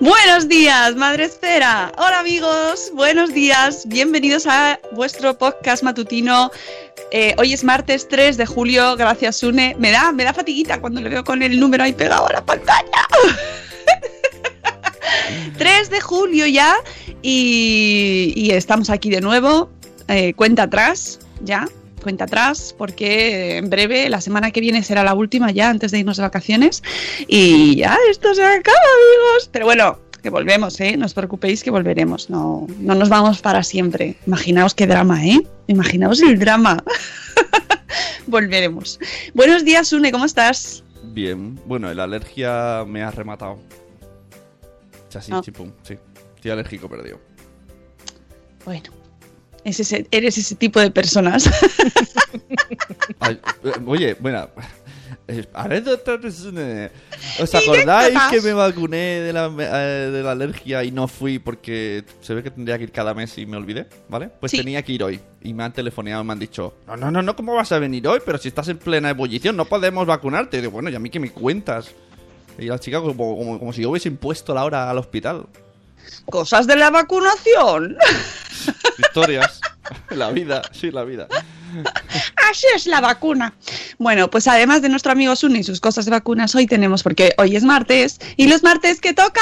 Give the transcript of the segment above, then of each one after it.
Buenos días, Madre Esfera. Hola amigos, buenos días. Bienvenidos a vuestro podcast matutino. Eh, hoy es martes 3 de julio, gracias Sune. Me da, me da fatiguita cuando le veo con el número ahí pegado a la pantalla. 3 de julio ya y, y estamos aquí de nuevo. Eh, cuenta atrás, ya, cuenta atrás, porque en breve, la semana que viene será la última ya antes de irnos de vacaciones. Y ya esto se acaba, amigos. Pero bueno, que volvemos, ¿eh? No os preocupéis que volveremos. No, no nos vamos para siempre. Imaginaos qué drama, ¿eh? Imaginaos el drama. volveremos. Buenos días, Sune, ¿cómo estás? Bien, bueno, la alergia me ha rematado. Chasí, Ah. chipum, sí. Estoy alérgico perdido. Bueno, es ese- eres ese tipo de personas. Ay, eh, oye, bueno. eh, ¿Os acordáis que me vacuné de la, eh, de la alergia y no fui porque se ve que tendría que ir cada mes y me olvidé? ¿Vale? Pues Sí. tenía que ir hoy. Y me han telefoneado y me han dicho: No, no, no, no, ¿cómo vas a venir hoy? Pero si estás en plena ebullición, no podemos vacunarte. Y digo, bueno, ¿y a mí qué me cuentas? Y la chica como, como, como si yo hubiese impuesto la hora al hospital. Cosas de la vacunación. Historias. la vida, sí, la vida. Así es la vacuna. Bueno, pues además de nuestro amigo Sune y sus cosas de vacunas, hoy tenemos, porque hoy es martes, y los martes que toca.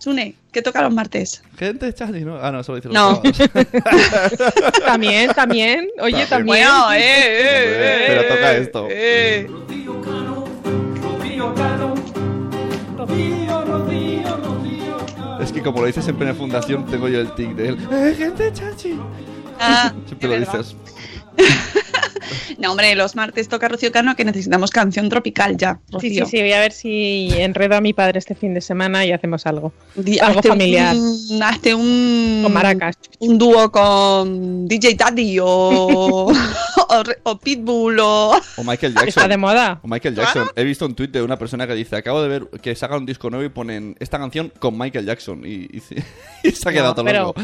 Sune, ¿qué toca los martes? Gente, Charlie, ¿no? Ah, no, solo dice los No. También, también. Oye, También. también. Bueno, eh, eh, Hombre, eh, pero toca esto. eh. Es que como lo dices en plena fundación, tengo yo el tic de él. ¡Eh, gente, chachi! Ah, Siempre lo verdad. dices. No, hombre, los martes toca Rocío Cano que necesitamos canción tropical ya. Sí, Rocío. sí, sí, voy a ver si enredo a mi padre este fin de semana y hacemos algo. Di- Algo hazte familiar. Un, hazte un. Con maracas. Un dúo con DJ Daddy o, o, Pitbull o. O Michael Está Jackson. de moda. O Michael Jackson. He visto un tuit de una persona que dice: Acabo de ver que saca un disco nuevo y ponen esta canción con Michael Jackson. Y, y se- y se ha quedado todo pero, loco.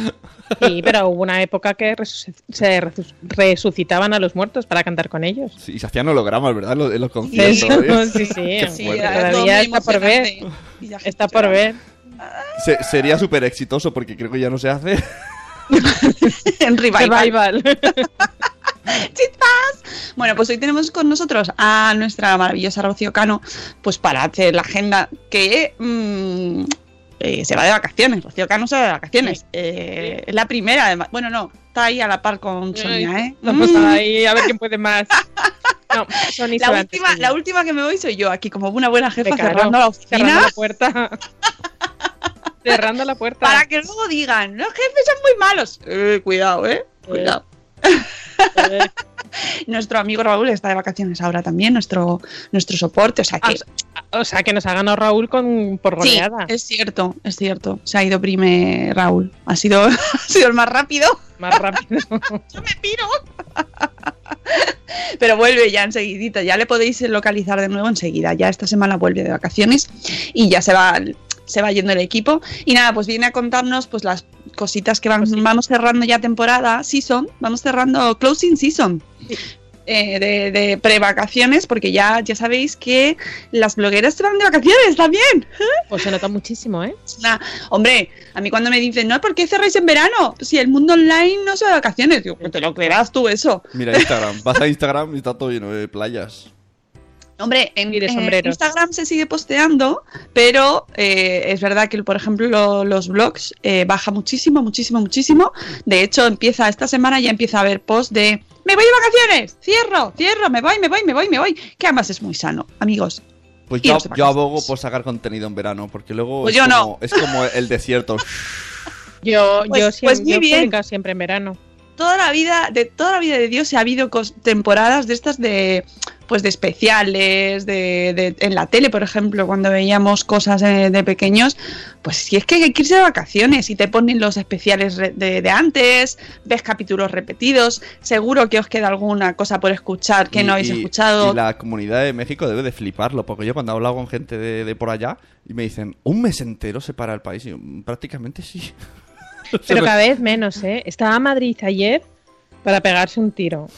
sí, pero hubo una época que se resu- resucitaban a los muertos para cantar con ellos. Sí, y se hacían hologramas, ¿verdad? Los- los conciertos. Eso, sí, sí. Sí, Todavía está por ver. Está por ver. Se- sería súper exitoso porque creo que ya no se hace. en revival. ¡Chispas! Bueno, pues hoy tenemos con nosotros a nuestra maravillosa Rocío Cano, pues para hacer la agenda que mm, eh, se va de vacaciones. Rocío Cano se va de vacaciones. Eh, es la primera, además. Bueno, no, está ahí a la par con Sonia, ¿eh? Vamos Mm. ahí a ver quién puede más. No, Sony se La última, antes la última que me voy soy yo, aquí como una buena jefa caro, cerrando la oficina. cerrando la puerta. Cerrando la puerta. Para que luego digan, los jefes son muy malos. Eh, cuidado, eh. Cuidado. nuestro amigo Raúl está de vacaciones ahora también, nuestro, nuestro soporte. O sea que. O sea que nos ha ganado Raúl con, por Sí, goleada. es cierto, es cierto. Se ha ido prime Raúl. Ha sido, ha sido el más rápido. Más rápido. Yo me piro. Pero vuelve ya enseguidita. Ya le podéis localizar de nuevo enseguida. Ya esta semana vuelve de vacaciones y ya se va, se va yendo el equipo. Y nada, pues viene a contarnos pues las cositas que van- vamos cerrando ya temporada, season. Vamos cerrando closing season. Eh, de, de pre-vacaciones, porque ya, ya sabéis que las blogueras se van de vacaciones también. Pues se nota muchísimo, ¿eh? Hombre, a mí cuando me dicen, no, ¿por qué cerráis en verano? Si el mundo online no se va de vacaciones, digo, "Pues te lo creerás tú eso. Mira Instagram. Vas a Instagram y está todo lleno de playas. Hombre, en, de en. Instagram se sigue posteando, pero eh, es verdad que, por ejemplo, lo- los blogs eh, baja muchísimo, muchísimo, muchísimo. De hecho, empieza esta semana ya empieza a haber post de me voy de vacaciones, cierro, cierro, me voy, me voy, me voy, me voy. Que además es muy sano, amigos. Pues yo, abogo por sacar contenido en verano, porque luego Pues es, yo no. como, es como el desierto. Yo, Pues- yo pues siempre muy yo bien. siempre en verano. Toda la vida, de toda la vida de Dios, se ha habido temporadas de estas de pues de especiales, de, de- en la tele, por ejemplo, cuando veíamos cosas de, pequeños, pues si es que hay que irse de vacaciones y te ponen los especiales de, de antes, ves capítulos repetidos, seguro que os queda alguna cosa por escuchar que Y- no habéis y- escuchado. Y la comunidad de México debe de fliparlo, porque yo cuando he hablado con gente de, de por allá y me dicen, ¿un mes entero se para el país? Y yo, "Mm, prácticamente sí. Pero cada vez menos, ¿eh? Estaba Madrid ayer para pegarse un tiro.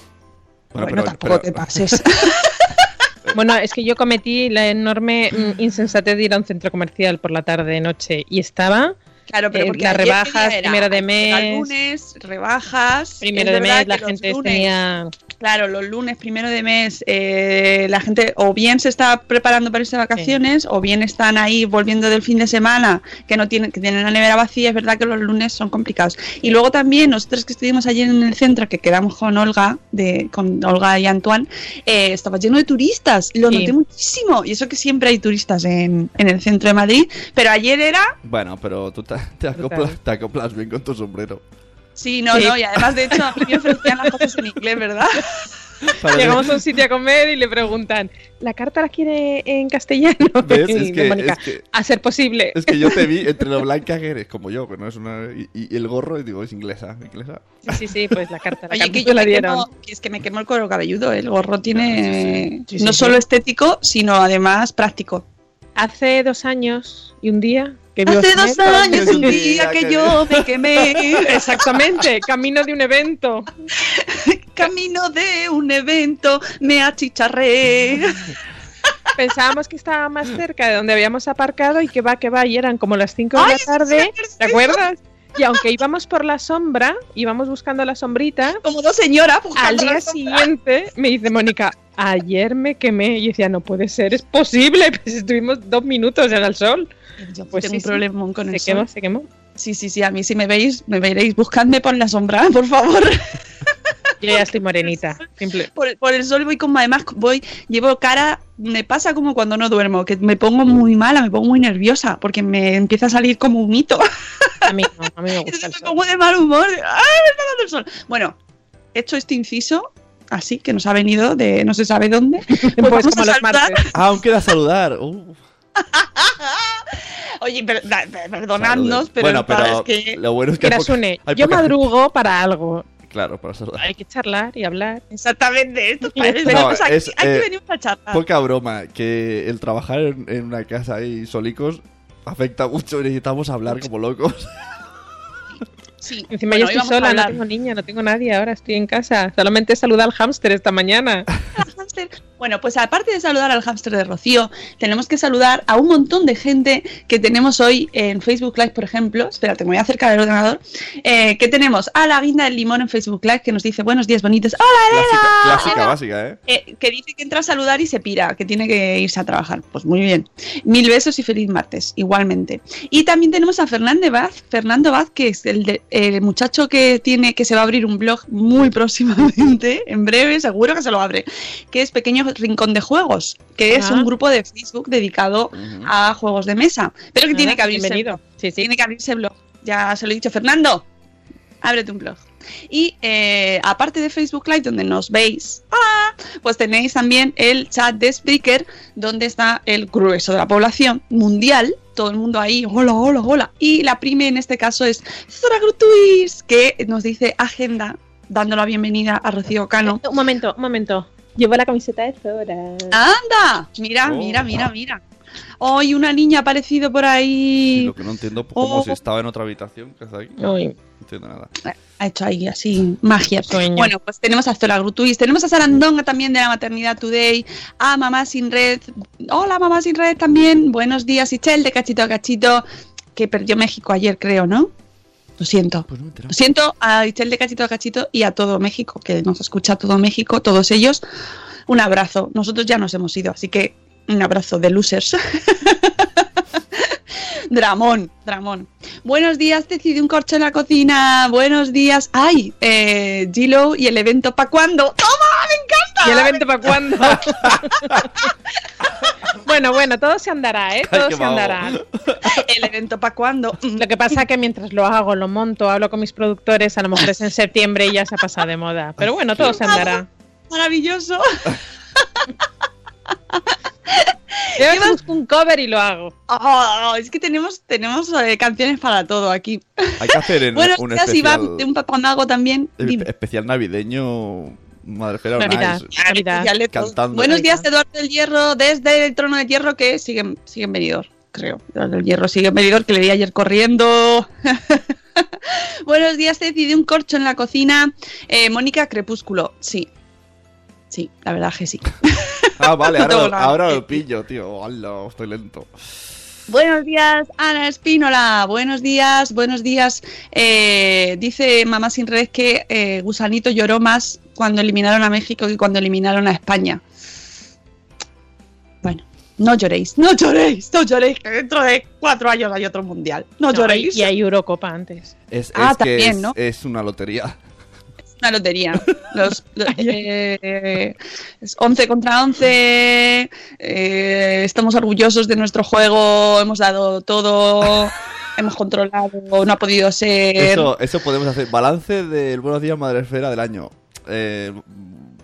Bueno, Bueno, pero- tampoco pero- te pases. Bueno, es que yo cometí la enorme mm, insensatez de ir a un centro comercial por la tarde, noche, y estaba Claro, pero Eh, porque las ¿qué rebajas, era? primero de mes. lunes, rebajas. primero de mes, la gente lunes- tenía... Claro, los lunes, primero de mes, eh, la gente o bien se está preparando para irse de vacaciones o bien están ahí volviendo del fin de semana que no tienen que tienen la nevera vacía. Es verdad que los lunes son complicados. Y luego también nosotros que estuvimos ayer en el centro, que quedamos con Olga, de, con Olga y Antoine, eh, estaba lleno de turistas. Lo Sí. noté muchísimo. Y eso que siempre hay turistas en, en el centro de Madrid. Pero ayer era Bueno, pero tú te, te acoplas, te acoplas bien con tu sombrero. Sí, no, Sí. no, y además de hecho a mí me ofrecían las cosas en inglés, ¿verdad? Llegamos a un sitio a comer y le preguntan, ¿la carta la quiere en castellano? ¿Ves? Y Es que- Mónica, es que- a ser posible. Es que yo te vi entre lo blanca que eres, como yo, que no es una. Y, y el gorro, y digo, es inglesa. inglesa. Sí, sí, sí, pues la carta, la Oye, carta que yo la dieron. quemo, que es que me quemo el cuero cabelludo, ¿eh? el gorro tiene Sí, sí, no sí. solo estético, sino además práctico. Hace dos años y un día que Hace dos años, un día que- que yo me quemé, Exactamente, camino de un evento. camino de un evento, me achicharré. Pensábamos que estaba más cerca de donde habíamos aparcado y que va, que va, y eran como las 5 de la tarde, ¿te acuerdas? Y aunque íbamos por la sombra, íbamos buscando la sombrita, Como dos señoras al día siguiente me dice Mónica, ayer me quemé. Y yo decía, no puede ser, es posible, pues estuvimos dos minutos en el sol. Yo Pues tengo sí, un sí. problemón con Se quemó, se quemó. Sí, sí, sí, a mí si me veis, me veréis, buscadme por la sombra, por favor. Yo ya estoy morenita. Simple. Por, por el sol voy con además voy llevo cara me pasa como cuando no duermo que me pongo muy mala me pongo muy nerviosa porque me empieza a salir como un mito A mí no, a mí me gusta el sol. de mal humor ¡ay me está dando el sol! bueno hecho este inciso así que nos ha venido de no se sabe dónde pues Pues vamos como a los martes. Ah, aún queda saludar. Uh, oye per- perdonadnos pero, bueno, pero es que lo bueno es que. hay Mira, poca- Sune, hay yo poca- madrugo para algo. Claro, para saludar. Hay que charlar y hablar. exactamente esto No, venimos aquí, es, aquí eh, venimos a charlar Poca broma, que el trabajar en, en una casa ahí solicos afecta mucho y necesitamos hablar como locos. sí. Encima Bueno, yo estoy sola, no tengo niña, no tengo nadie, ahora estoy en casa. Solamente saludé al hámster esta mañana. Bueno, pues aparte de saludar al hámster de Rocío, tenemos que saludar a un montón de gente que tenemos hoy en Facebook Live, por ejemplo. Espérate, me voy a acercar al ordenador. Eh, que tenemos a la guinda del limón en Facebook Live que nos dice buenos días bonitos. ¡Hola, Clásica, Elena! clásica básica, ¿eh? Eh, que dice que entra a saludar y se pira, que tiene que irse a trabajar. Pues muy bien. Mil besos y feliz martes, igualmente. Y también tenemos a Fernando Vaz, Fernando Vaz, que es el, de- el muchacho que tiene, que se va a abrir un blog muy próximamente, en breve, seguro que se lo abre, que es Pequeño Rincón de Juegos, que es Ah. un grupo de Facebook dedicado a juegos de mesa. Pero que Nada, tiene que abrirse. bienvenido. Sí, sí. Tiene que abrirse el blog. Ya se lo he dicho, Fernando. Ábrete un blog. Y eh, aparte de Facebook Live, donde nos veis, ¡ah! pues tenéis también el chat de Spreaker, donde está el grueso de la población mundial. Todo el mundo ahí, hola, hola, hola. Y la prime en este caso es Zora Grutuis, que nos dice agenda, dando la bienvenida a Rocío Cano. Un momento, un momento. Llevo la camiseta de Zora. ¡Anda! Mira, Oh. mira, mira, mira. Hoy una niña ha aparecido por ahí. Lo que no entiendo, pues, como Oh. si estaba en otra habitación, que está aquí. Ay. No entiendo nada. ha hecho ahí así magia. Sueño. Bueno, pues tenemos a Zora Grutuis, tenemos a Sarandonga también de la Maternidad Today, a Mamá Sin Red. Hola, Mamá Sin Red también. Buenos días, Ichel de Cachito a Cachito, que perdió México ayer, creo, ¿no? Lo siento. Pues no. Lo siento a Ichel de Cachito a Cachito y a todo México, que nos escucha todo México, todos ellos. Un abrazo. Nosotros ya nos hemos ido, así que un abrazo de losers. Dramón, Dramón. Buenos días, decidí un corcho en la cocina. Buenos días. Ay, eh, Gilo y el evento para cuándo. ¡Toma! ¡Me encanta! ¿Y el evento para cuándo? bueno, bueno, todo se andará, ¿eh? Todo se andará. ¿El evento para cuándo? Mm, Lo que pasa es que mientras lo hago, lo monto, hablo con mis productores, a lo mejor es en septiembre y ya se ha pasado de moda. Pero bueno, todo se andará. Maravilloso. Yo busco un cover y lo hago. Oh, es que tenemos, tenemos eh, canciones para todo aquí. Hay que hacer en un días, especial, Iván, de un también. especial navideño Navidad. Nice. Navidad. De. Cantando. Buenos días, Eduardo del Hierro, desde el trono del Hierro, que siguen, siguen venidor, creo. Eduardo del Hierro sigue en venidor, que le vi ayer corriendo. Buenos días, decidí un corcho en la cocina. Eh, Mónica Crepúsculo, sí. Sí, la verdad que sí. Ah, vale, ahora, ahora lo pillo, tío. Hola, estoy lento. Buenos días, Ana Espínola. Buenos días, buenos días. Eh, dice Mamá Sin Red que eh, Gusanito lloró más cuando eliminaron a México que cuando eliminaron a España. Bueno, no lloréis, no lloréis, no lloréis, que dentro de cuatro años hay otro mundial. No, No, lloréis. y hay Eurocopa antes. Es, Ah, es que también, es, ¿no? es una lotería. Una lotería. Los, los- eh, es 11 contra 11. eh, estamos orgullosos de nuestro juego. Hemos dado todo. hemos controlado. No ha podido ser. Eso, eso podemos hacer. Balance del Buenos Días Madrefera del año. Eh,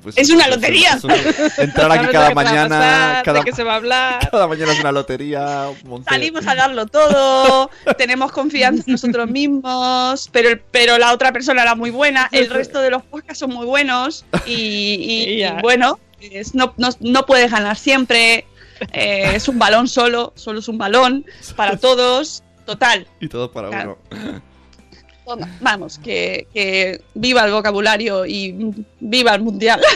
pues Es una lotería. es una- entrar aquí ¿Sabes cada que mañana. pasar? Cada, ¿De qué se va a hablar? cada mañana es una lotería. un. Salimos a darlo todo, tenemos confianza en nosotros mismos, pero, pero la otra persona era muy buena, el resto de los podcasts son muy buenos y, y- Y y bueno, es- no, no, no puedes ganar siempre, eh, es un balón solo, solo es un balón para todos, total. Y todo para Claro. uno. Toma, Vamos, que, que viva el vocabulario y viva el mundial.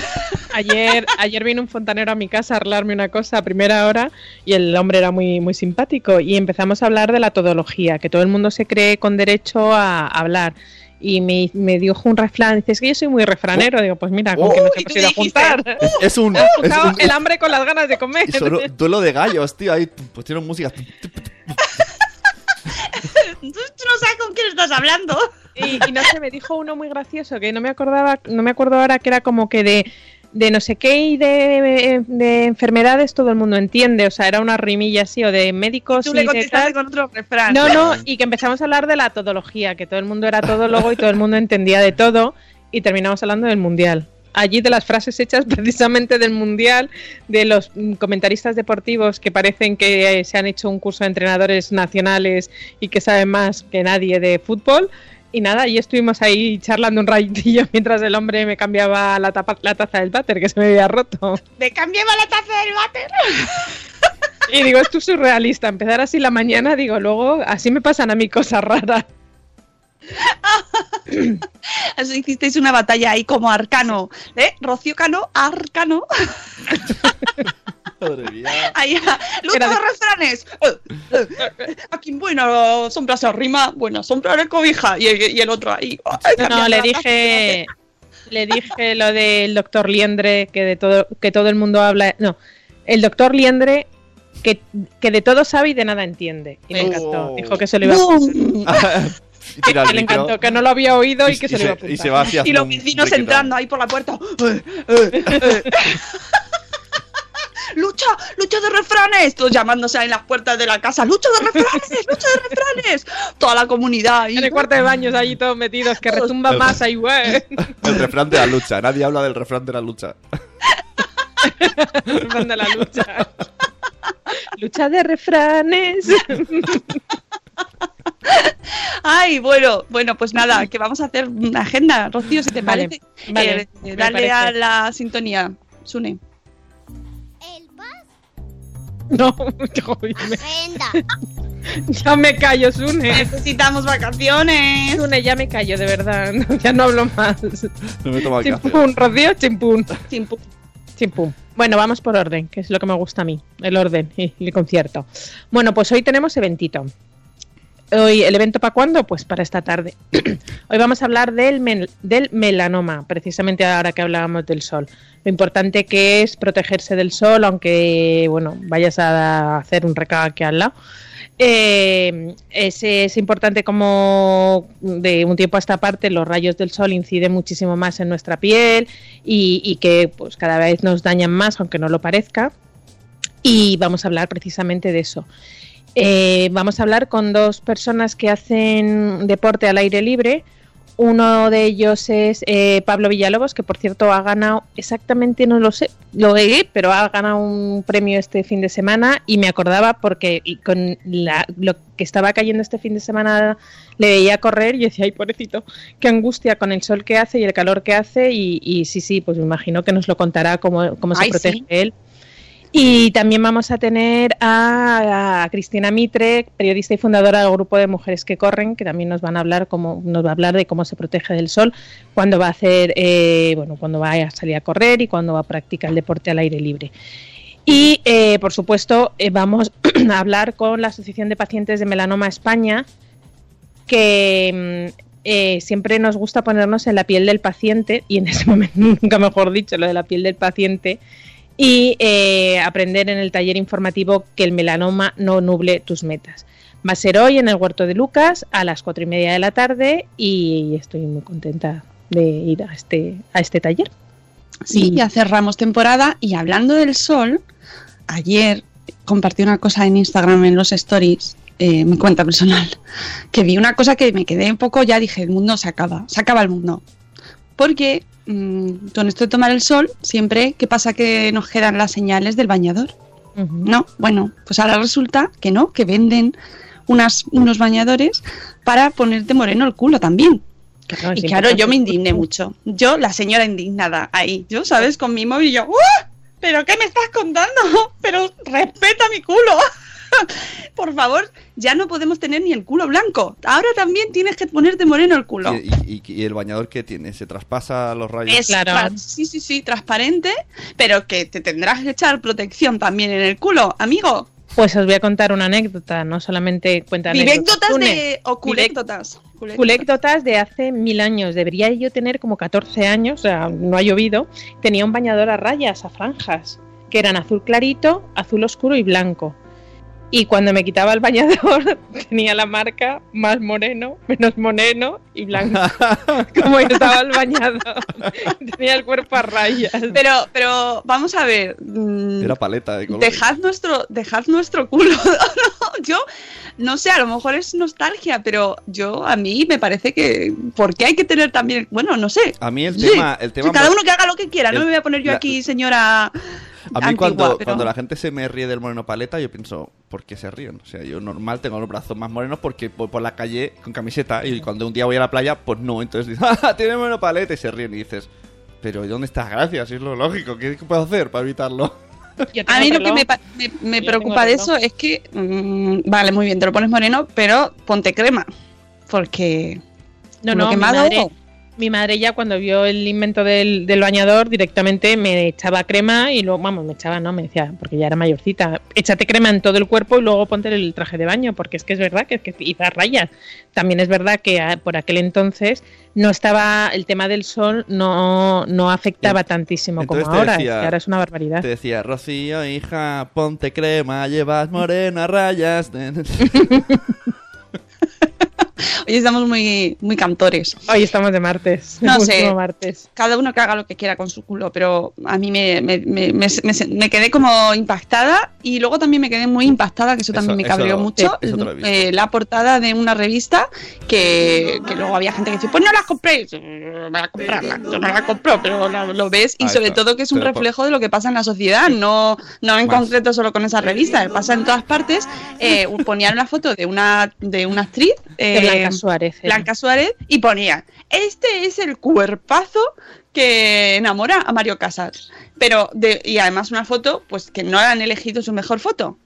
Ayer, ayer vino un fontanero a mi casa a arreglarme una cosa a primera hora y el hombre era muy, muy simpático y empezamos a hablar de la todología, que todo el mundo se cree con derecho a hablar. Y me, me dijo un refrán, dice, es que yo soy muy refranero. Digo, pues mira, con que nos Oh, hemos ido a dijiste, juntar. Es, es un. Es un- el hambre con las ganas de comer. y solo duelo de gallos, tío. Ahí pusieron música. Tú no sabes con quién estás hablando. Y, y no sé, me dijo uno muy gracioso que no me acordaba, no me acuerdo ahora que era como que de, de no sé qué y de, de enfermedades todo el mundo entiende. O sea, era una rimilla así, o de médicos Tú y le contestaste con otro refrán. No, no, y que empezamos a hablar de la todología, que todo el mundo era todólogo y todo el mundo entendía de todo, y terminamos hablando del mundial. Allí de las frases hechas precisamente del mundial, de los mm, comentaristas deportivos que parecen que eh, se han hecho un curso de entrenadores nacionales y que saben más que nadie de fútbol. Y nada, y estuvimos ahí charlando un rayitillo mientras el hombre me cambiaba la, tapa- la taza del váter que se me había roto. Me cambiaba la taza del váter. Y digo, esto es surrealista. Empezar así la mañana, digo, luego así me pasan a mí cosas raras. Así hicisteis una batalla ahí como arcano. ¿Eh? Rocío Cano, arcano. Madre mía. Ahí, luz Era de refranes. Eh, eh, eh, Aquí buena sombra se arrima, buena sombra de cobija. Y, el- y el otro ahí. ay, No, le dije, le dije lo del doctor Liendre, que de todo, que todo el mundo habla. No, el doctor Liendre que, que de todo sabe y de nada entiende. Y me Oh. encantó. Dijo que se lo iba a. y tira el que le micro. encantó, que no lo había oído y, que se, lo iba a y se va hacia Y los vecinos entrando ahí por la puerta. Eh, eh, eh. lucha, lucha de refranes, todos llamándose en las puertas de la casa, lucha de refranes, lucha de refranes, toda la comunidad ahí. En el cuarto de baños allí todos metidos, que retumba más ahí, güey. El refrán de la lucha. Nadie habla del refrán de la lucha. El refrán de la lucha. Lucha de refranes. Ay, bueno, bueno, pues nada, que vamos a hacer una agenda, Rocío, si te Vale, parece. vale, Eh, dale a la sintonía, Sune. No, joder, me- Venga. ya me callo, Sune. Necesitamos vacaciones. Sune, ya me callo, de verdad. no, ya no hablo más. No me tomo el café. Chimpún, Rocío, chimpún. Chimpún. Chimpún. Bueno, vamos por orden, que es lo que me gusta a mí, el orden y el concierto. Bueno, pues hoy tenemos eventito. Hoy, ¿El evento para cuándo? Pues para esta tarde. Hoy vamos a hablar del, del melanoma, precisamente ahora que hablábamos del sol. Lo importante que es protegerse del sol, aunque bueno, vayas a hacer un recado aquí al lado. Eh, es, es importante como de un tiempo a esta parte los rayos del sol inciden muchísimo más en nuestra piel y, y que pues cada vez nos dañan más, aunque no lo parezca. Y vamos a hablar precisamente de eso. Eh, vamos a hablar con dos personas que hacen deporte al aire libre. Uno de ellos es eh, Pablo Villalobos, que por cierto ha ganado exactamente, no lo sé, lo leí, pero ha ganado un premio este fin de semana y me acordaba porque con la- lo que estaba cayendo este fin de semana le veía correr y decía, ay, pobrecito, qué angustia con el sol que hace y el calor que hace y, y sí, sí, pues me imagino que nos lo contará cómo, cómo se Ay, protege sí. él. Y también vamos a tener a, Cristina Mitre, periodista y fundadora del grupo de Mujeres que Corren, que también nos van a hablar cómo, nos va a hablar de cómo se protege del sol, cuando va a hacer, eh, bueno, cuando va a salir a correr y cuando va a practicar el deporte al aire libre. Y eh, por supuesto eh, vamos a hablar con la Asociación de Pacientes de Melanoma España, que mm, eh, siempre nos gusta ponernos en la piel del paciente, y en ese momento nunca mejor dicho, lo de la piel del paciente, y eh, aprender en el taller informativo que el melanoma no nuble tus metas. Va a ser hoy en el Huerto de Lucas a las cuatro y media de la tarde y estoy muy contenta de ir a este, a este taller. Sí, Y- ya cerramos temporada y hablando del sol, ayer compartí una cosa en Instagram en los stories, eh, mi cuenta personal, que vi una cosa que me quedé un poco, ya dije, el mundo se acaba, se acaba el mundo. Porque mm, con esto de tomar el sol, siempre, ¿qué pasa que nos quedan las señales del bañador? No, bueno, pues ahora resulta que no, que venden unas, unos bañadores para ponerte moreno el culo también. Y claro, yo me indigné mucho. Yo, la señora indignada, ahí, yo, ¿sabes? Con mi móvil, yo, ¡Uh! ¿Pero qué me estás contando? Pero respeta mi culo. Por favor, ya no podemos tener ni el culo blanco. Ahora también tienes que ponerte moreno el culo. Y, y- y el bañador que tiene, se traspasa los rayos. Es Claro. sí, sí, sí, transparente, pero que te tendrás que echar protección también en el culo, amigo. Pues os voy a contar una anécdota, no solamente cuenta Une. de. o de hace mil años. Debería yo tener como 14 años, o sea, no ha llovido. Tenía un bañador a rayas, a franjas, que eran azul clarito, azul oscuro y blanco. Y cuando me quitaba el bañador, tenía la marca más moreno, menos moreno y blanco. como estaba el bañador. tenía el cuerpo a rayas. Pero, pero, vamos a ver. mm, Era paleta de colores. Dejad nuestro, dejad nuestro culo. No, yo no sé, a lo mejor es nostalgia, pero yo a mí me parece que ¿por qué hay que tener también, bueno, no sé. A mí el Sí, tema, el tema cada uno que haga lo que quiera, no me voy a poner yo la- aquí, señora. A mí antigua, cuando, pero- cuando la gente se me ríe del moreno paleta, yo pienso, ¿por qué se ríen? O sea, yo normal tengo los brazos más morenos porque voy por la calle con camiseta y cuando un día voy a la playa, pues no. Entonces dices, ¡ah, tiene moreno paleta! Y se ríen y dices, pero ¿y dónde está la gracia? Si es lo lógico, ¿qué puedo hacer para evitarlo? A mí lo que me, me- preocupa de eso es que, mm, vale, muy bien, te lo pones moreno, pero ponte crema, porque No, no, mi madre, mi madre ya cuando vio el invento del, del bañador directamente me echaba crema y luego, vamos, me echaba, no, me decía, porque ya era mayorcita, échate crema en todo el cuerpo y luego ponte el traje de baño, porque es que es verdad que es que hizo rayas. También es verdad que ah, por aquel entonces no estaba, el tema del sol no, no afectaba tantísimo como Entonces ahora, es que ahora es una barbaridad. Te decía, Rocío, hija, ponte crema, llevas morena, rayas. Hoy estamos muy, muy cantores. Hoy estamos de martes. No sé. martes. Cada uno que haga lo que quiera con su culo, pero a mí me, me, me- me- me- me quedé como impactada y luego también me quedé muy impactada, que eso, Eso- también me eso cabreó lo- mucho, eso eh, la portada de una revista que, que luego había gente que decía, pues no la compré, voy a comprarla, yo no la compro, pero la- lo ves y Ahí sobre está. todo que es un Pero por- reflejo de lo que pasa en la sociedad, no, no en Más. concreto solo con esa revista, pasa en todas partes. Eh, ponían una foto de una, de una actriz, De eh, Blanca Suárez. era. Blanca Suárez y ponía, este es el cuerpazo que enamora a Mario Casas. Pero, de, y además una foto, pues que no han elegido su mejor foto.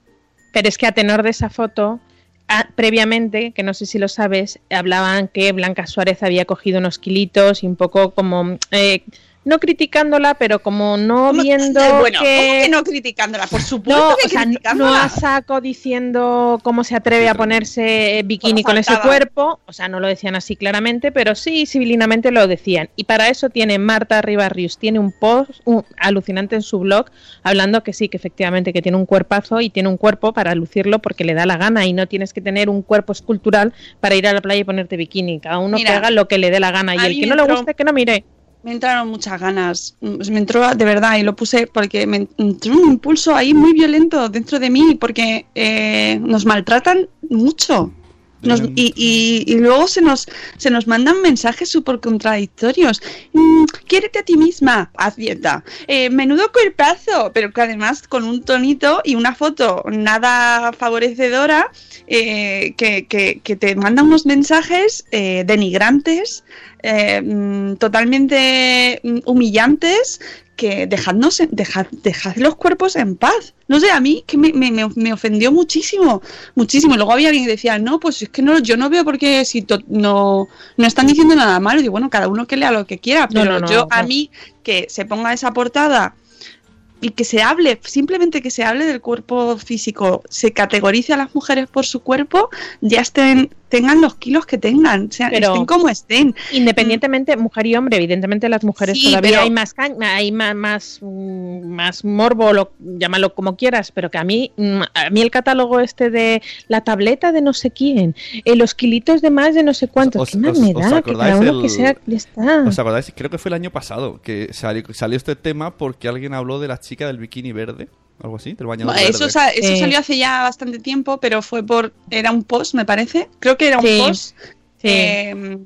Pero es que a tenor de esa foto, a- previamente, que no sé si lo sabes, hablaban que Blanca Suárez había cogido unos kilitos y un poco como... eh, no criticándola, pero como no ¿Cómo- viendo eh, bueno, que... ¿cómo que no criticándola? Por supuesto No, que o sea, no- no criticándola. a saco diciendo cómo se atreve a ponerse bikini Bueno, con ese cuerpo, o sea, no lo decían así claramente, pero sí civilinamente lo decían. Y para eso tiene Marta Ribarrius, tiene un post un- alucinante en su blog hablando que sí, que efectivamente que tiene un cuerpazo y tiene un cuerpo para lucirlo porque le da la gana y no tienes que tener un cuerpo escultural para ir a la playa y ponerte bikini. Cada uno Mira, que haga lo que le dé la gana y el que no le guste que no mire. Me entraron muchas ganas. Mm, Me entró de verdad y lo puse porque me entró un impulso ahí muy violento dentro de mí porque eh, nos maltratan mucho. Nos- y, y- y luego se nos, se nos mandan mensajes súper contradictorios. Mm, quiérete a ti misma, haz dieta. Eh, menudo cuerpazo, pero que además con un tonito y una foto nada favorecedora eh, que, que- que te manda unos mensajes eh, denigrantes, mm, totalmente mm, humillantes, que dejadnos, dejad, dejad los cuerpos en paz. No sé, a mí que me, me- me- ofendió muchísimo, muchísimo. Luego había alguien que decía, no, pues es que no, yo no veo por qué si to- no, no están diciendo nada malo. Y bueno, cada uno que lea lo que quiera, pero no, no, yo a mí que se ponga esa portada y que se hable, simplemente que se hable del cuerpo físico, se categorice a las mujeres por su cuerpo, ya estén, tengan los kilos que tengan, o sea, Pero- estén como estén. Independientemente, mujer y hombre, evidentemente las mujeres Sí, todavía pero- hay más hay más, más, mm, más morbo, lo, llámalo como quieras, pero que a mí, mm, a mí el catálogo este de la tableta de no sé quién, eh, los kilitos de más de no sé cuántos, Os- ¿qué más os- me da? Que acordáis cada uno el- que sea, ya está. ¿Os acordáis? Creo que fue el año pasado que salió, salió este tema porque alguien habló de la chica del bikini verde. Algo así, del bañador Bueno, eso verde. sa- eso Sí. salió hace ya bastante tiempo, pero fue por. Era un post, me parece. Creo que era un Sí, post sí. eh,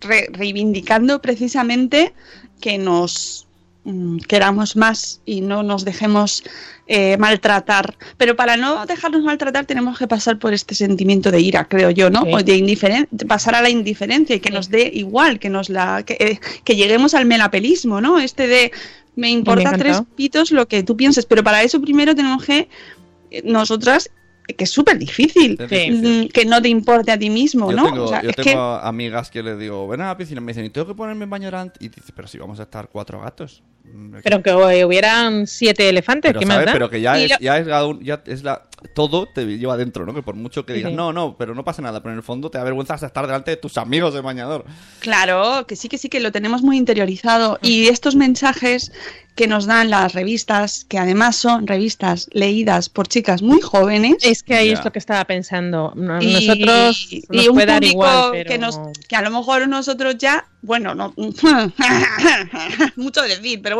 re- reivindicando precisamente que nos mm, queramos más y no nos dejemos eh, maltratar. Pero para no dejarnos maltratar tenemos que pasar por este sentimiento de ira, creo yo, ¿no? Sí. O de indiferencia, pasar a la indiferencia y que nos dé igual, que nos la que, eh, que lleguemos al melapelismo, ¿no? Este de me importa tres pitos lo que tú pienses, pero para eso primero tenemos que eh, nosotras que es súper difícil Sí. mm, que no te importe a ti mismo, Yo ¿no? tengo, O sea, yo es tengo que amigas que les digo, ven a la piscina, me dicen, ¿y tengo que ponerme en baño Y dice, pero si vamos a estar cuatro gatos. Mm, Pero que hubieran siete elefantes, pero, ¿qué más da? pero que ya Y es, lo- ya es, la un- ya es la todo te lleva adentro, ¿no? Que por mucho que digas, Sí. no, no, pero no pasa nada, pero en el fondo te da vergüenza hasta estar delante de tus amigos de bañador. Claro, que sí, que sí, que lo tenemos muy interiorizado. Y estos mensajes que nos dan las revistas, que además son revistas leídas por chicas muy jóvenes. Es que ahí Ya. es lo que estaba pensando. Y- Nosotros y nos un puede dar público igual, pero... que, nos, que a lo mejor nosotros ya, bueno, no mucho decir, pero bueno,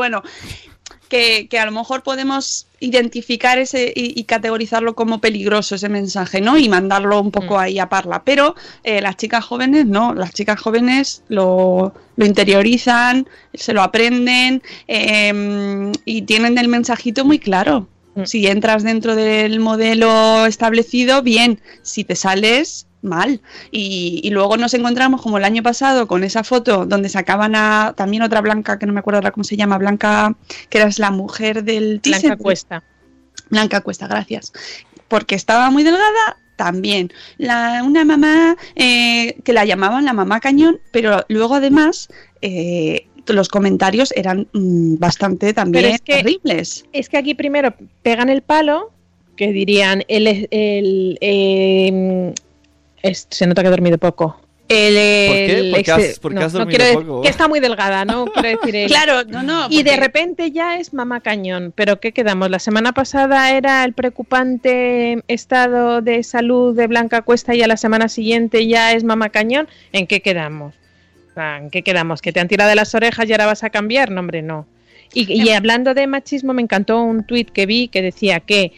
que, que a lo mejor podemos identificar ese y, y categorizarlo como peligroso ese mensaje, ¿no? Y mandarlo un poco Mm. ahí a parla. Pero eh, las chicas jóvenes no, las chicas jóvenes lo, lo interiorizan, se lo aprenden eh, y tienen el mensajito muy claro. Mm. Si entras dentro del modelo establecido, bien. Si te sales, mal. Y, y luego nos encontramos como el año pasado con esa foto donde sacaban a también otra Blanca, que no me acuerdo ahora cómo se llama, Blanca, que era la mujer del Blanca teaser. Cuesta. Blanca Cuesta, gracias. Porque estaba muy delgada, también. La, una mamá eh, que la llamaban la mamá cañón, pero luego además eh, los comentarios eran mm, bastante también es que- terribles. Es que aquí primero pegan el palo, que dirían, el, el, eh, es- se nota que he dormido poco. El, qué? el Porque ex- has- porque no, has no dormido decir- poco. que está muy delgada, no quiero decir él. Claro, no, no. Y de repente ya es mamá cañón. ¿Pero qué quedamos? La semana pasada era el preocupante estado de salud de Blanca Cuesta y a la semana siguiente ya es mamá cañón. ¿En qué quedamos? ¿En qué quedamos? ¿Que te han tirado de las orejas y ahora vas a cambiar? No, hombre, no. Y, y hablando de machismo, me encantó un tuit que vi que decía que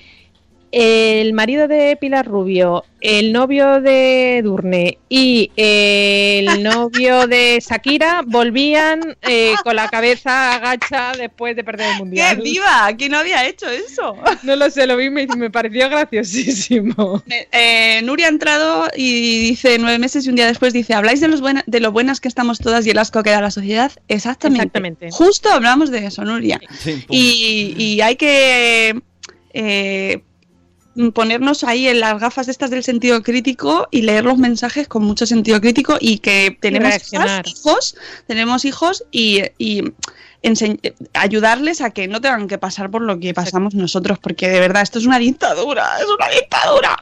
el marido de Pilar Rubio, el novio de Durne y el novio de Shakira volvían eh, con la cabeza agacha después de perder el ¡Qué mundial. viva! ¿Quién no había hecho eso? No lo sé, lo vi y me, me pareció graciosísimo. Eh, eh, Nuria ha entrado y dice nueve meses y un día después dice, ¿habláis de, los buena- de lo buenas que estamos todas y el asco que da la sociedad? Exactamente. Exactamente. Justo hablamos de eso, Nuria. Sí, pum. Y, y hay que eh, ponernos ahí en las gafas estas del sentido crítico y leer los mensajes con mucho sentido crítico y que tenemos hijas, hijos, tenemos hijos y, ayudarles a que no tengan que pasar por lo que pasamos nosotros, porque de verdad esto es una dictadura, es una dictadura.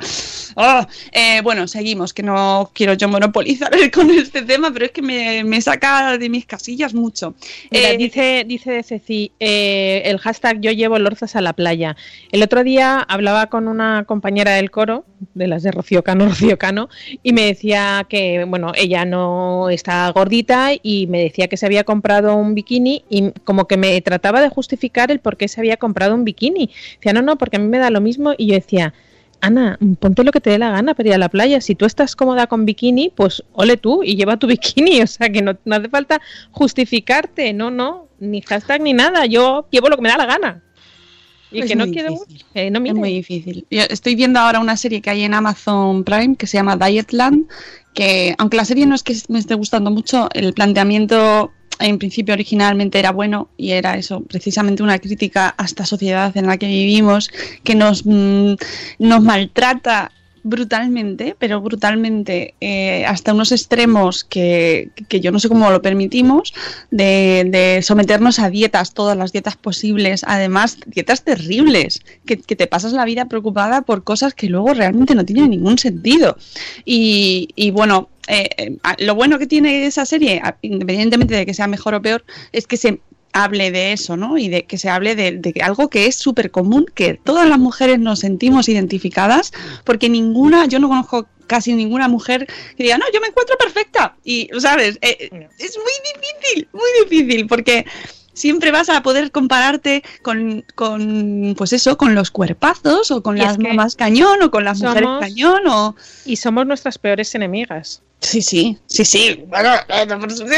Ah, eh, bueno, seguimos, que no quiero yo monopolizar con este tema, pero es que me, me saca de mis casillas mucho. Mira, Eh, dice, dice Ceci, eh, el hashtag yo llevo lorzas a la playa. El otro día hablaba con una compañera del coro, de las de Rocío Cano, Rocío Cano, y me decía que, bueno, ella no está gordita y me decía que se había comprado un bikini y como que me trataba de justificar el por qué se había comprado un bikini. Decía, no, no, porque a mí me da lo mismo y yo decía... Ana, ponte lo que te dé la gana para ir a la playa. Si tú estás cómoda con bikini, pues ole tú y lleva tu bikini. O sea que no, no hace falta justificarte. No, no, ni hashtag ni nada. Yo llevo lo que me da la gana. Y Es que no quiero. eh, no Es muy difícil. Yo estoy viendo ahora una serie que hay en Amazon Prime que se llama Dietland, que aunque la serie no es que me esté gustando mucho, el planteamiento en principio originalmente era bueno y era eso, precisamente una crítica a esta sociedad en la que vivimos, que nos, mm, nos maltrata brutalmente, pero brutalmente eh, hasta unos extremos que, que yo no sé cómo lo permitimos, de, de someternos a dietas, todas las dietas posibles, además dietas terribles, que, que te pasas la vida preocupada por cosas que luego realmente no tienen ningún sentido. Y, y bueno, eh, eh, lo bueno que tiene esa serie, independientemente de que sea mejor o peor, es que se hable de eso, ¿no? Y de que se hable de, de algo que es súper común, que todas las mujeres nos sentimos identificadas, porque ninguna, yo no conozco casi ninguna mujer que diga, no, yo me encuentro perfecta. Y, ¿sabes? Eh, es muy difícil, muy difícil, porque siempre vas a poder compararte con, con pues eso, con los cuerpazos, o con Y las mamás cañón, o con las mujeres somos- cañón, o... Y somos nuestras peores enemigas. Sí, sí, sí, sí. Bueno, eh,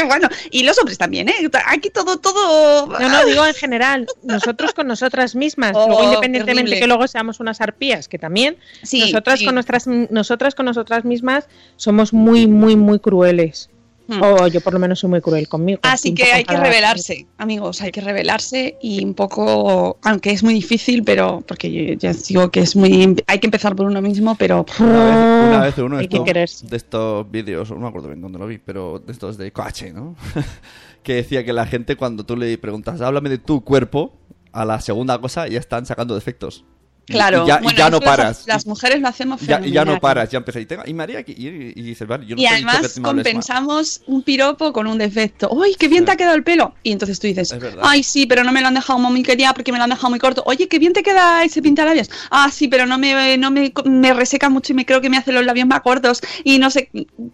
bueno. Y los hombres también, ¿eh? Aquí todo, todo. No, no, digo en general, nosotros con nosotras mismas, Oh, luego independientemente terrible. que luego seamos unas arpías, que también, Sí, nosotras sí. con nuestras nosotras con nosotras mismas somos muy, muy, muy crueles. Hmm. O yo por lo menos soy muy cruel conmigo. Así que hay que rebelarse, amigos, hay que rebelarse y un poco, aunque es muy difícil, pero porque yo ya digo que es muy, hay que empezar por uno mismo, pero Una vez, una vez uno de estos, de estos vídeos, no me acuerdo bien dónde lo vi, pero de estos de coche, ¿no? que decía que la gente cuando tú le preguntas, háblame de tu cuerpo, a la segunda cosa ya están sacando defectos. Claro, Y, ya, y ya no paras. Las, mujeres lo hacemos ya, y ya no fenomenal. paras, ya empieza. Y, tenga- y María, y, y, y dices, vale, yo no Y además que compensamos un piropo con un defecto. ¡Uy, qué bien te ha quedado el pelo! Y entonces tú dices. ¡ay, sí, pero no me lo han dejado muy quería porque me lo han dejado muy corto! ¡Oye, qué bien te queda ese pintalabios! ¡Ah, sí, pero no me, no me, me reseca mucho y me creo que me hace los labios más cortos! Y no sé,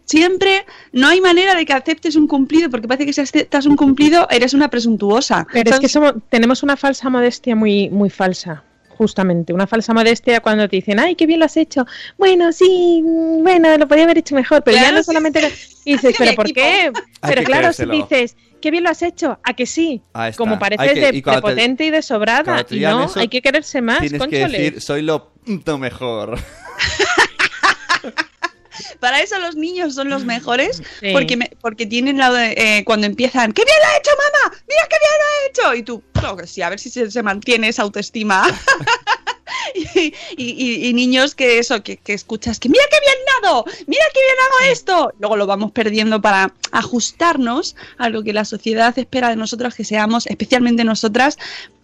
siempre no hay manera de que aceptes un cumplido porque parece que si aceptas un cumplido eres una presuntuosa. Pero es que somos, tenemos una falsa modestia muy, muy falsa. Justamente, una falsa modestia cuando te dicen, ay, qué bien lo has hecho. Bueno, sí, mm, bueno, lo podía haber hecho mejor, pero ya no solamente. sí. Y dices, ¿pero por equipo. qué? Hay Pero claro, si dices, qué bien lo has hecho, ¿a que sí? Como pareces que- de, y cuando te- potente y de sobrada. Y no, eso, hay que quererse más, Tienes que decir, soy lo mejor. Para eso los niños son los mejores, Sí. porque, me- porque tienen la de, eh, cuando empiezan, ¡qué bien lo ha hecho, mamá! ¡Mira qué bien lo ha hecho! Y tú, claro que sí, a ver si se, se mantiene esa autoestima. y, y- niños que eso, que, que escuchas, que mira qué bien logrado! ¡Mira qué bien hago esto! Luego lo vamos perdiendo para ajustarnos a lo que la sociedad espera de nosotros que seamos, especialmente nosotras,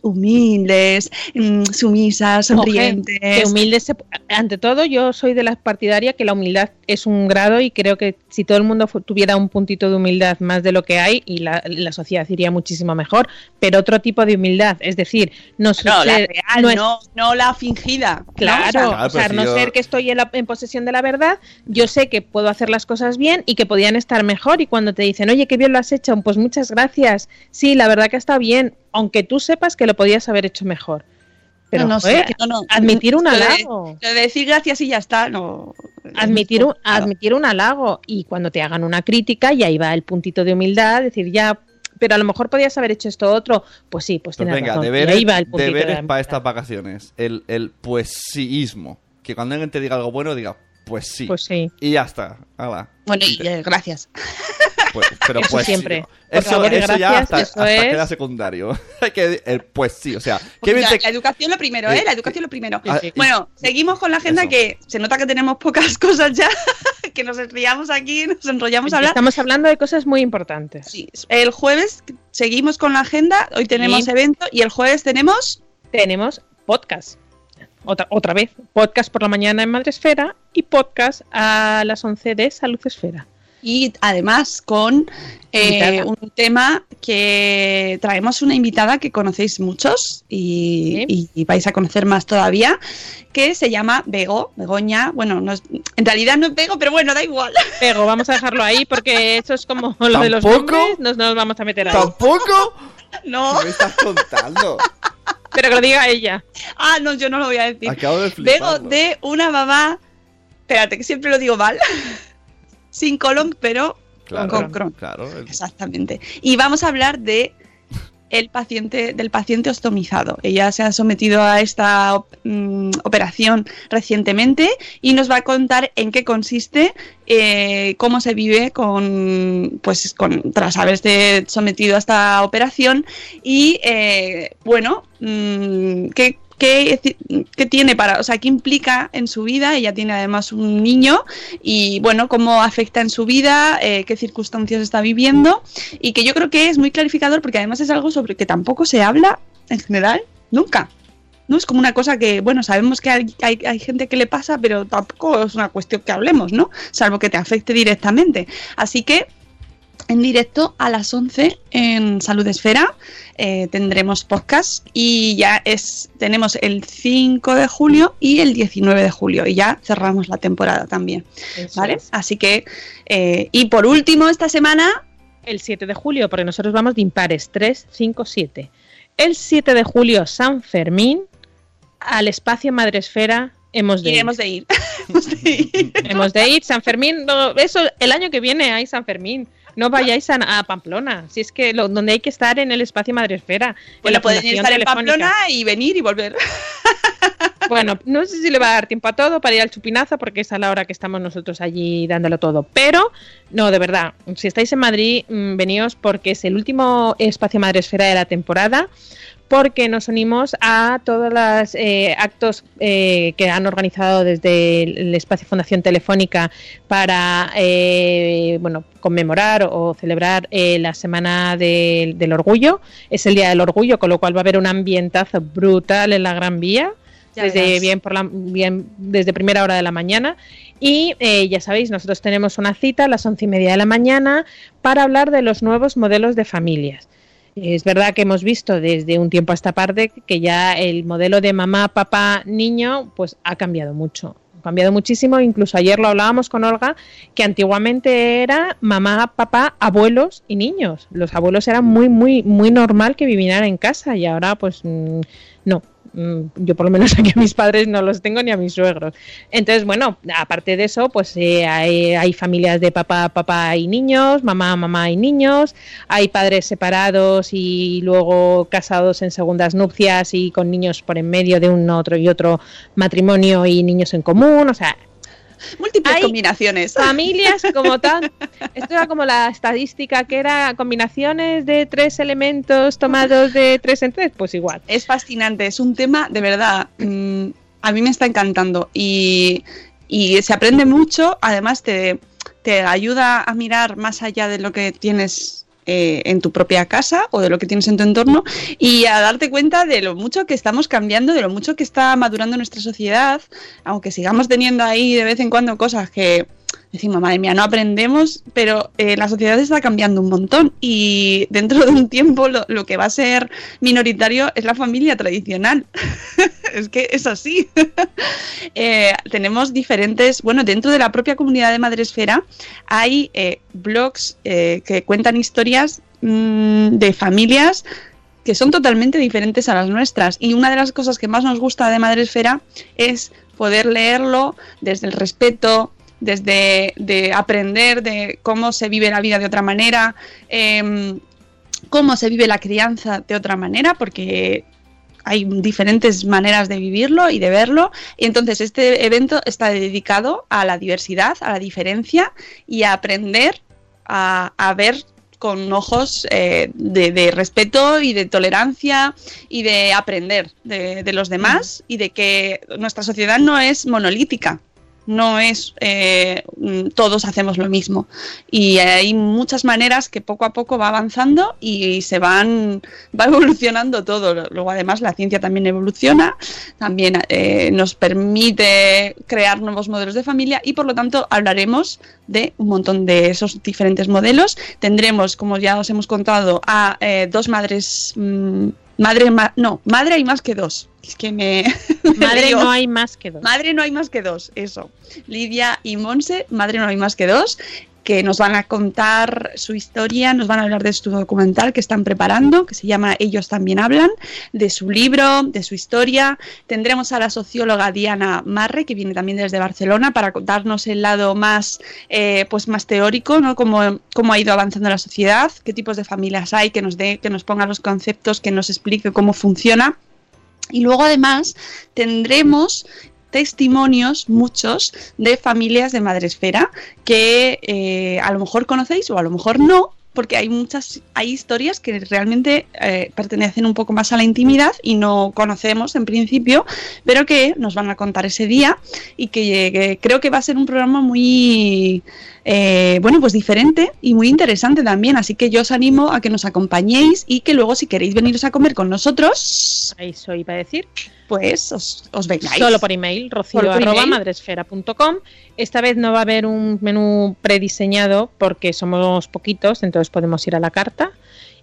humildes, mm, sumisas, sonrientes. Que humildes, se- ante todo, yo soy de la partidaria que la humildad es un grado y creo que si todo el mundo fu- tuviera un puntito de humildad más de lo que hay, y la, la sociedad iría muchísimo mejor, pero otro tipo de humildad, es decir, no, No, la ser- real, no es- no, no la fingida. ¿no? Claro, O sea, Claro, o sea, no yo- ser que estoy en, la- en posesión de la verdad, yo sé que puedo hacer las cosas bien y que podían estar mejor. Y cuando te dicen, oye, qué bien lo has hecho, pues muchas gracias. Sí, la verdad que está bien, aunque tú sepas que lo podías haber hecho mejor. Pero no, no, joder, sí, no, no. admitir un Lo de- halago. Lo de decir gracias y ya está, no. Admitir un, Claro. admitir un halago y cuando te hagan una crítica y ahí va el puntito de humildad, decir ya, pero a lo mejor podías haber hecho esto otro, pues sí, pues Pues tienes venga, razón. Y deberes, ahí va el puntito de deberes para estas vacaciones. El, el poesíismo. Que cuando alguien te diga algo bueno, diga, pues sí. Pues sí. Y ya está. Hala. Bueno, y eh, gracias. Pues, pero Eso pues sí, siempre. Eso, favor ya hasta, eso hasta es- queda secundario. Que pues sí, o sea, bien la, te- la educación lo primero, ¿eh? Eh, La educación lo primero. Ah, y- Bueno, seguimos con la agenda Eso. que se nota que tenemos pocas cosas ya, que nos enrollamos aquí, nos enrollamos a hablar. Estamos hablando de cosas muy importantes. Sí, el jueves seguimos con la agenda, hoy tenemos Sí. evento y el jueves tenemos tenemos podcast. Otra, otra vez, podcast por la mañana en Madresfera y podcast a las 11 de Salud Esfera. Y además con eh, un tema que traemos una invitada que conocéis muchos y, vais a conocer más todavía, que se llama Bego, Begoña, bueno, no es- en realidad no es Bego, pero bueno, da igual. Pero vamos a dejarlo ahí porque eso es como lo de los ¿Tampoco? nombres, nos, nos vamos a meter ahí. ¿Tampoco? No, ¿Qué me estás contando? Pero que lo diga ella. ah, no, yo no lo voy a decir. Acabo de Bego de una mamá, espérate, que siempre lo digo mal, sin colon, pero Claro, con Crohn. claro. Exactamente. Y vamos a hablar de el paciente, del paciente ostomizado. Ella se ha sometido a esta mm, operación recientemente y nos va a contar en qué consiste, eh, cómo se vive con, pues, con, tras haberse sometido a esta operación y, eh, bueno, mm, qué, qué, qué tiene para, o sea, qué implica en su vida. Ella tiene además un niño y, bueno, cómo afecta en su vida, eh, qué circunstancias está viviendo y que yo creo que es muy clarificador porque además es algo sobre que tampoco se habla en general nunca. No es como una cosa que, bueno, sabemos que hay, hay- hay gente que le pasa, pero tampoco es una cuestión que hablemos, ¿no? Salvo que te afecte directamente. Así que en directo a las 11 en Salud Esfera eh, tendremos podcast y ya es tenemos el 5 de julio y el 19 de julio y ya cerramos la temporada también, Eso ¿vale? es. Así que eh, y por último esta semana El 7 de julio, porque nosotros vamos de impares, 3, 5, 7. El 7 de julio, San Fermín, al espacio Madresfera hemos de ir. iremos de ir. Hemos de ir. Hemos de ir, San Fermín, no, eso, el año que viene hay San Fermín. No vayáis a, a Pamplona, si es que lo- donde hay que estar en el espacio Madresfera. en Bueno, la pueden estar en. Pamplona y venir y volver. Bueno, no sé si le va a dar tiempo a todo para ir al chupinazo, porque es a la hora que estamos nosotros allí dándolo todo. Pero, no, de verdad, si estáis en Madrid, mm, veníos porque es el último espacio Madresfera de la temporada, porque nos unimos a todos los eh, actos eh, que han organizado desde el espacio Fundación Telefónica para eh, bueno, conmemorar o celebrar eh, la Semana del- del Orgullo. Es el Día del Orgullo, con lo cual va a haber un ambientazo brutal en la Gran Vía Ya desde verás. bien por la bien desde primera hora de la mañana y eh, ya sabéis nosotros tenemos una cita a las once y media de la mañana para hablar de los nuevos modelos de familias es verdad que hemos visto desde un tiempo a esta parte que ya el modelo de mamá papá niño pues ha cambiado mucho. Ha cambiado muchísimo. Incluso ayer lo hablábamos con Olga que antiguamente era mamá papá abuelos y niños. Los abuelos era muy muy muy normal que vivieran en casa y ahora pues mm, no yo por lo menos aquí a mis padres no los tengo ni a mis suegros. Entonces, bueno, aparte de eso, pues eh, hay, hay familias de papá, papá y niños, mamá, mamá y niños, hay padres separados y luego casados en segundas nupcias y con niños por en medio de un otro y otro matrimonio y niños en común, o sea, Múltiples Hay combinaciones. familias como tal. Esto era como la estadística que era combinaciones de tres elementos tomados de tres en tres, pues igual. Es fascinante, es un tema de verdad. mm, a mí me está encantando y y se aprende mucho, además te, te ayuda a mirar más allá de lo que tienes eh, en tu propia casa o de lo que tienes en tu entorno y a darte cuenta de lo mucho que estamos cambiando, de lo mucho que está madurando nuestra sociedad, aunque sigamos teniendo ahí de vez en cuando cosas que decimos, madre mía, no aprendemos, pero eh, la sociedad está cambiando un montón y dentro de un tiempo lo, lo que va a ser minoritario es la familia tradicional. es que es así. Eh, tenemos diferentes, bueno, dentro de la propia comunidad de Madresfera hay eh, blogs que cuentan historias mm, de familias que son totalmente diferentes a las nuestras. Y una de las cosas que más nos gusta de Madresfera es poder leerlo desde el respeto, desde de aprender de cómo se vive la vida de otra manera, em, cómo se vive la crianza de otra manera, porque hay diferentes maneras de vivirlo y de verlo. Y entonces este evento está dedicado a la diversidad, a la diferencia y a aprender a, a ver con ojos eh, de, de respeto y de tolerancia y de aprender de, de los demás y de que nuestra sociedad no es monolítica no es eh, mm, todos hacemos lo mismo. Y hay muchas maneras que poco a poco va avanzando y se van va evolucionando todo. Luego además la ciencia también evoluciona también eh, nos permite crear nuevos modelos de familia y por lo tanto hablaremos de un montón de esos diferentes modelos. Tendremos como ya os hemos contado a eh, dos madres mm, Madre, ma no, madre hay más que dos. Es que me. Madre no hay más que dos. Madre no hay más que dos, eso. Lidia y Monse, madre no hay más que dos, que nos van a contar su historia, nos van a hablar de su documental que están preparando, que se llama Ellos también hablan, de su libro, de su historia. Tendremos a la socióloga Diana Marre, que viene también desde Barcelona, para contarnos el lado más, eh, pues más teórico, ¿no? Cómo, cómo ha ido avanzando la sociedad, qué tipos de familias hay, que nos dé, que nos ponga los conceptos, que nos explique cómo funciona. Y luego además tendremos testimonios, muchos, de familias de Madresfera que eh, a lo mejor conocéis o a lo mejor no, porque hay muchas, hay historias que realmente eh, pertenecen un poco más a la intimidad y no conocemos en principio, pero que nos van a contar ese día y que, que creo que va a ser un programa muy, eh, bueno, pues diferente y muy interesante también. Así que yo os animo a que nos acompañéis y que luego si queréis veniros a comer con nosotros, Eso iba a decir. pues os, os vengáis. Solo por email, rocío Por- por arroba email. madresfera.com. Esta vez no va a haber un menú prediseñado porque somos poquitos, entonces podemos ir a la carta.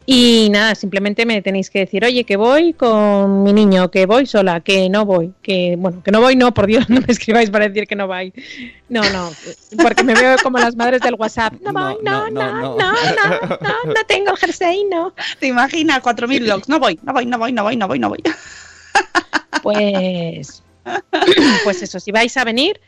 Y nada, simplemente me tenéis que decir, oye, que voy con mi niño, que voy sola, que no voy, que bueno, que no voy, no, por Dios, no me escribáis para decir que no vais. No, no, porque me veo como las madres del WhatsApp. No voy, no, no, no, no, no, no, no tengo el jersey, no. ¿Te imaginas? 4.000 blogs. No voy, no voy, no voy, no voy, no voy, no voy. Pues, pues eso, si vais a venir,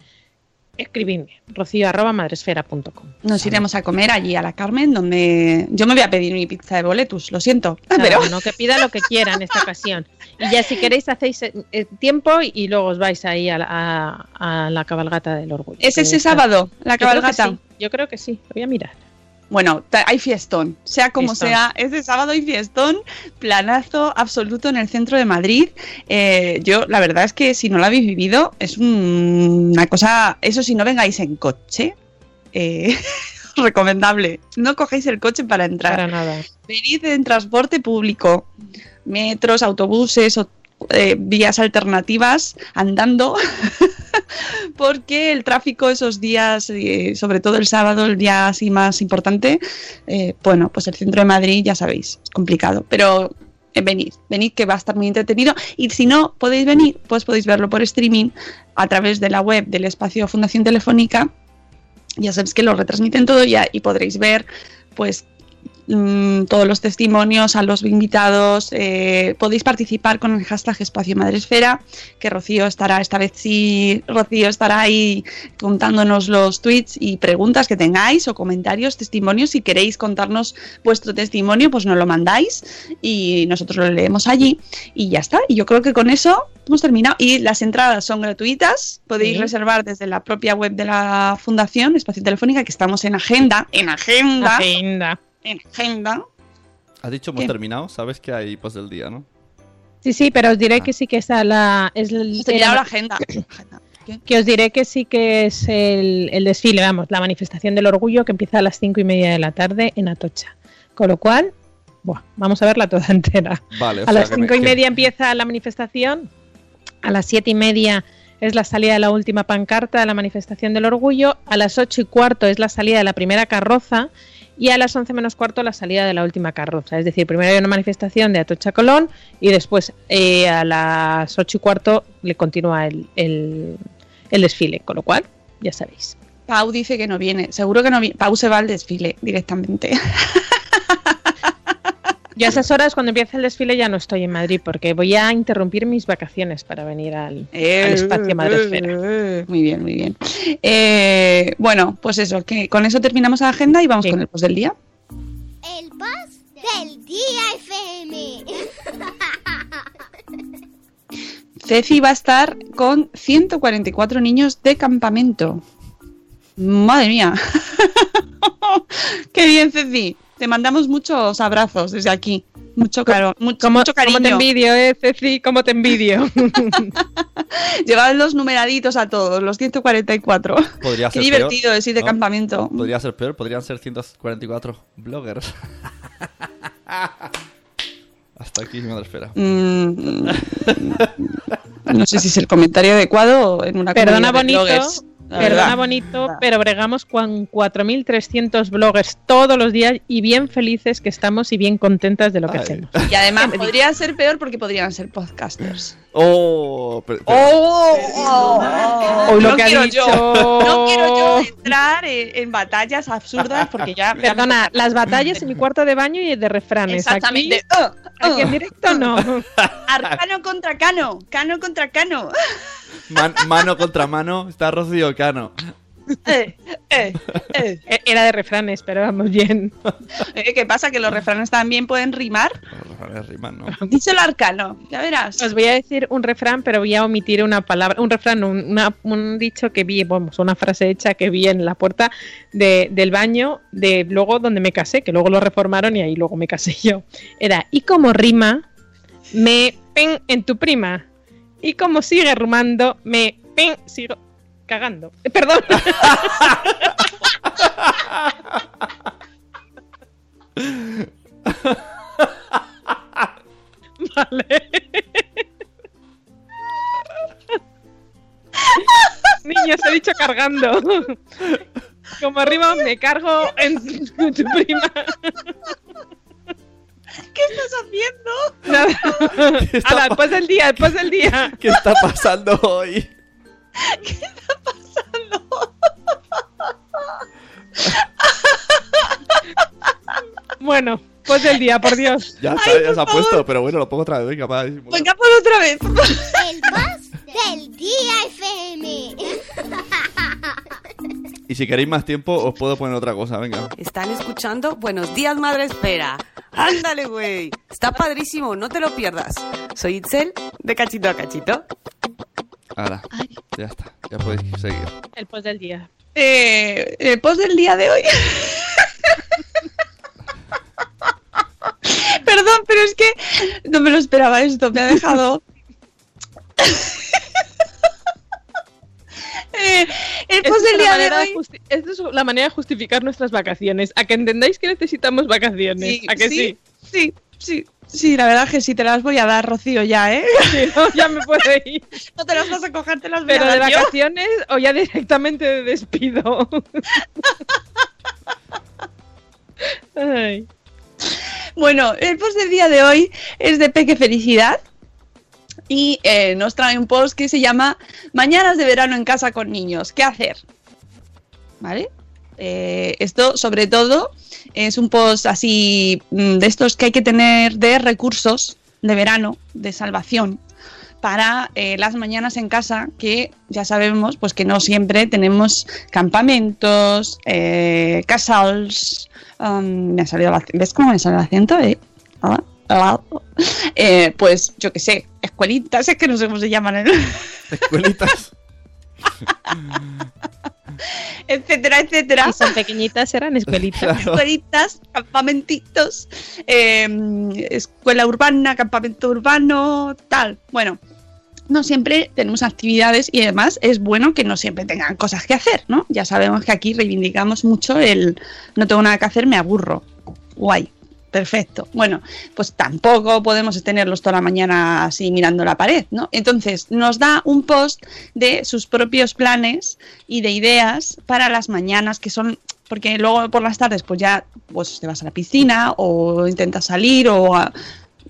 escribidme, rocío arroba madresfera.com. Nos iremos a comer allí a la Carmen, donde yo me voy a pedir mi pizza de boletus, lo siento. Pero uno que pida lo que quiera en esta ocasión. Y ya si queréis hacéis eh, eh, tiempo y luego os vais ahí a la, a- a la cabalgata del orgullo. ¿es ese sábado la Yo creo que cabalgata? sí, Yo creo que sí, lo voy a mirar. Bueno, hay fiestón, sea como Fiestón. sea, ese sábado hay fiestón, planazo absoluto en el centro de Madrid. Eh, yo, la verdad es que si no lo habéis vivido, es un- una cosa, eso si no vengáis en coche, eh, recomendable. No cogéis el coche para entrar. Para nada. Venid en transporte público, metros, autobuses o eh, vías alternativas, andando, porque el tráfico esos días, sobre todo el sábado, el día así más importante, eh, bueno, pues el centro de Madrid ya sabéis, es complicado, pero eh, venid, venid que va a estar muy entretenido y si no podéis venir, pues podéis verlo por streaming a través de la web del espacio Fundación Telefónica. Ya sabéis que lo retransmiten todo ya y podréis ver pues mm, todos los testimonios a los invitados. eh, podéis participar con el hashtag Espacio Madresfera, que Rocío estará, esta vez sí, Rocío estará ahí contándonos los tweets y preguntas que tengáis o comentarios, testimonios. Si queréis contarnos vuestro testimonio, pues nos lo mandáis y nosotros lo leemos allí y ya está. Y yo creo que con eso hemos terminado. Y las entradas son gratuitas, podéis Sí. reservar desde la propia web de la Fundación Espacio Telefónica, que estamos en agenda, en agenda, Agenda. En agenda. Has dicho hemos ¿Qué? terminado, sabes que hay post del día, ¿no? Sí, sí, pero os diré que sí que esa la, es el- terminado la agenda. Que os diré que sí que es el, el desfile, vamos, la manifestación del orgullo que empieza a las cinco y media de la tarde en Atocha. Con lo cual, buah, vamos a verla toda entera. Vale, a las me- cinco y que- media empieza la manifestación, a las siete y media es la salida de la última pancarta de la manifestación del orgullo, a las ocho y cuarto es la salida de la primera carroza y a las once menos cuarto la salida de la última carroza. Es decir, primero hay una manifestación de Atocha Colón y después eh, a las ocho y cuarto le continúa el, el- el desfile, con lo cual, ya sabéis. Pau dice que no viene. Seguro que no viene. Pau se va al desfile directamente. Yo a esas horas, cuando empieza el desfile, ya no estoy en Madrid porque voy a interrumpir mis vacaciones para venir al, al espacio Madresfera. Muy bien, muy bien. Eh, bueno, pues eso, que con eso terminamos la agenda y vamos con el post del día. El boss del día FM. Ceci va a estar con 144 niños de campamento. Madre mía. Qué bien, Ceci. Te mandamos muchos abrazos desde aquí. Mucho, caro, mucho, ¿Cómo, mucho cariño. cómo te envidio, eh, Ceci? ¿Cómo te envidio? Llevad los numeraditos a todos, los 144. Podría Qué ser divertido peor, es ir de ¿no? campamento. Podría ser peor, podrían ser 144 bloggers. Hasta aquí mi madre espera. Mm, no sé si es el comentario adecuado en una Perdona de bonito, bloggers, la perdona verdad. bonito, pero bregamos con 4.300 bloggers todos los días y bien felices que estamos y bien contentas de lo que hacemos. Y además podría ser peor porque podrían ser podcasters. Oh, pero- pero- Oh, oh, oh. Hoy lo no que ha quiero dicho. yo, no quiero yo entrar en, en batallas absurdas porque ya Perdona, las batallas en mi cuarto de baño y de refranes. Exactamente. Aquí, Oh, oh. aquí en directo no. Arcano contra Cano, Cano contra Cano. Man- mano contra mano, está Rocío Cano. Eh, eh, eh. E- Era de refranes, pero vamos bien. Eh, ¿Qué pasa? Que los refranes también pueden rimar. Riman, ¿no? Díselo Arcano, ya verás. Os voy a decir un refrán, pero voy a omitir una palabra, un refrán, un, una- un dicho que vi, vamos, una frase hecha que vi en la puerta de- del baño de luego donde me casé, que luego lo reformaron y ahí luego me casé yo. Era, y como rima, me pen en tu prima. Y como sigue rumando, me pen sigo cagando. Eh, Perdón. vale. Niños, he dicho cargando. Como arriba me cargo en tu, tu prima. ¿Qué estás haciendo? Nada. ¿Qué está Ala, pa- después del día, después del día. ¿Qué está pasando hoy? Bueno, pues del día, por Dios. Ya está, Ay, ya por se ha favor. puesto, pero bueno, lo pongo otra vez, venga, disimula. Venga, por otra vez. El boss del día FM. Y si queréis más tiempo, os puedo poner otra cosa, venga. Están escuchando Buenos días, Madre Espera. Ándale, güey. Está padrísimo, no te lo pierdas. Soy Itzel, de cachito a cachito. Ahora, ya está, ya podéis seguir. El post del día. Eh, el post del día de hoy. Perdón, pero es que no me lo esperaba esto. Me ha dejado. Eh, el post del la día de manera hoy. esta es la manera de justificar nuestras vacaciones. A que entendáis que necesitamos vacaciones. Sí, a que sí. sí, sí, sí, la verdad es que sí te las voy a dar, Rocío, ya, ¿eh? Sí, no, ya me puedo ir. No te las vas a coger, te las voy Pero a de yo. vacaciones o ya directamente de despido. Ay. Bueno, el post del día de hoy es de Peque Felicidad y eh, nos trae un post que se llama Mañanas de verano en casa con niños. ¿Qué hacer? ¿Vale? Eh, esto, sobre todo, es un post así mm, de estos que hay que tener de recursos de verano, de salvación, para eh, las mañanas en casa, que ya sabemos pues que no siempre tenemos campamentos, casals. um, me ha salido el ac- ¿Ves cómo me sale el acento? eh? Ah. Eh, pues yo qué sé, escuelitas, es que no sé cómo se llaman, ¿eh? Escuelitas. etcétera, etcétera. Son pequeñitas, eran escuelitas. escuelitas, campamentitos, eh, escuela urbana, campamento urbano, tal. Bueno, no siempre tenemos actividades y además es bueno que no siempre tengan cosas que hacer, ¿no? Ya sabemos que aquí reivindicamos mucho el no tengo nada que hacer, me aburro. Guay. Perfecto. Bueno, pues tampoco podemos tenerlos toda la mañana así mirando la pared, ¿no? Entonces nos da un post de sus propios planes y de ideas para las mañanas que son porque luego por las tardes pues ya pues te vas a la piscina o intentas salir o a,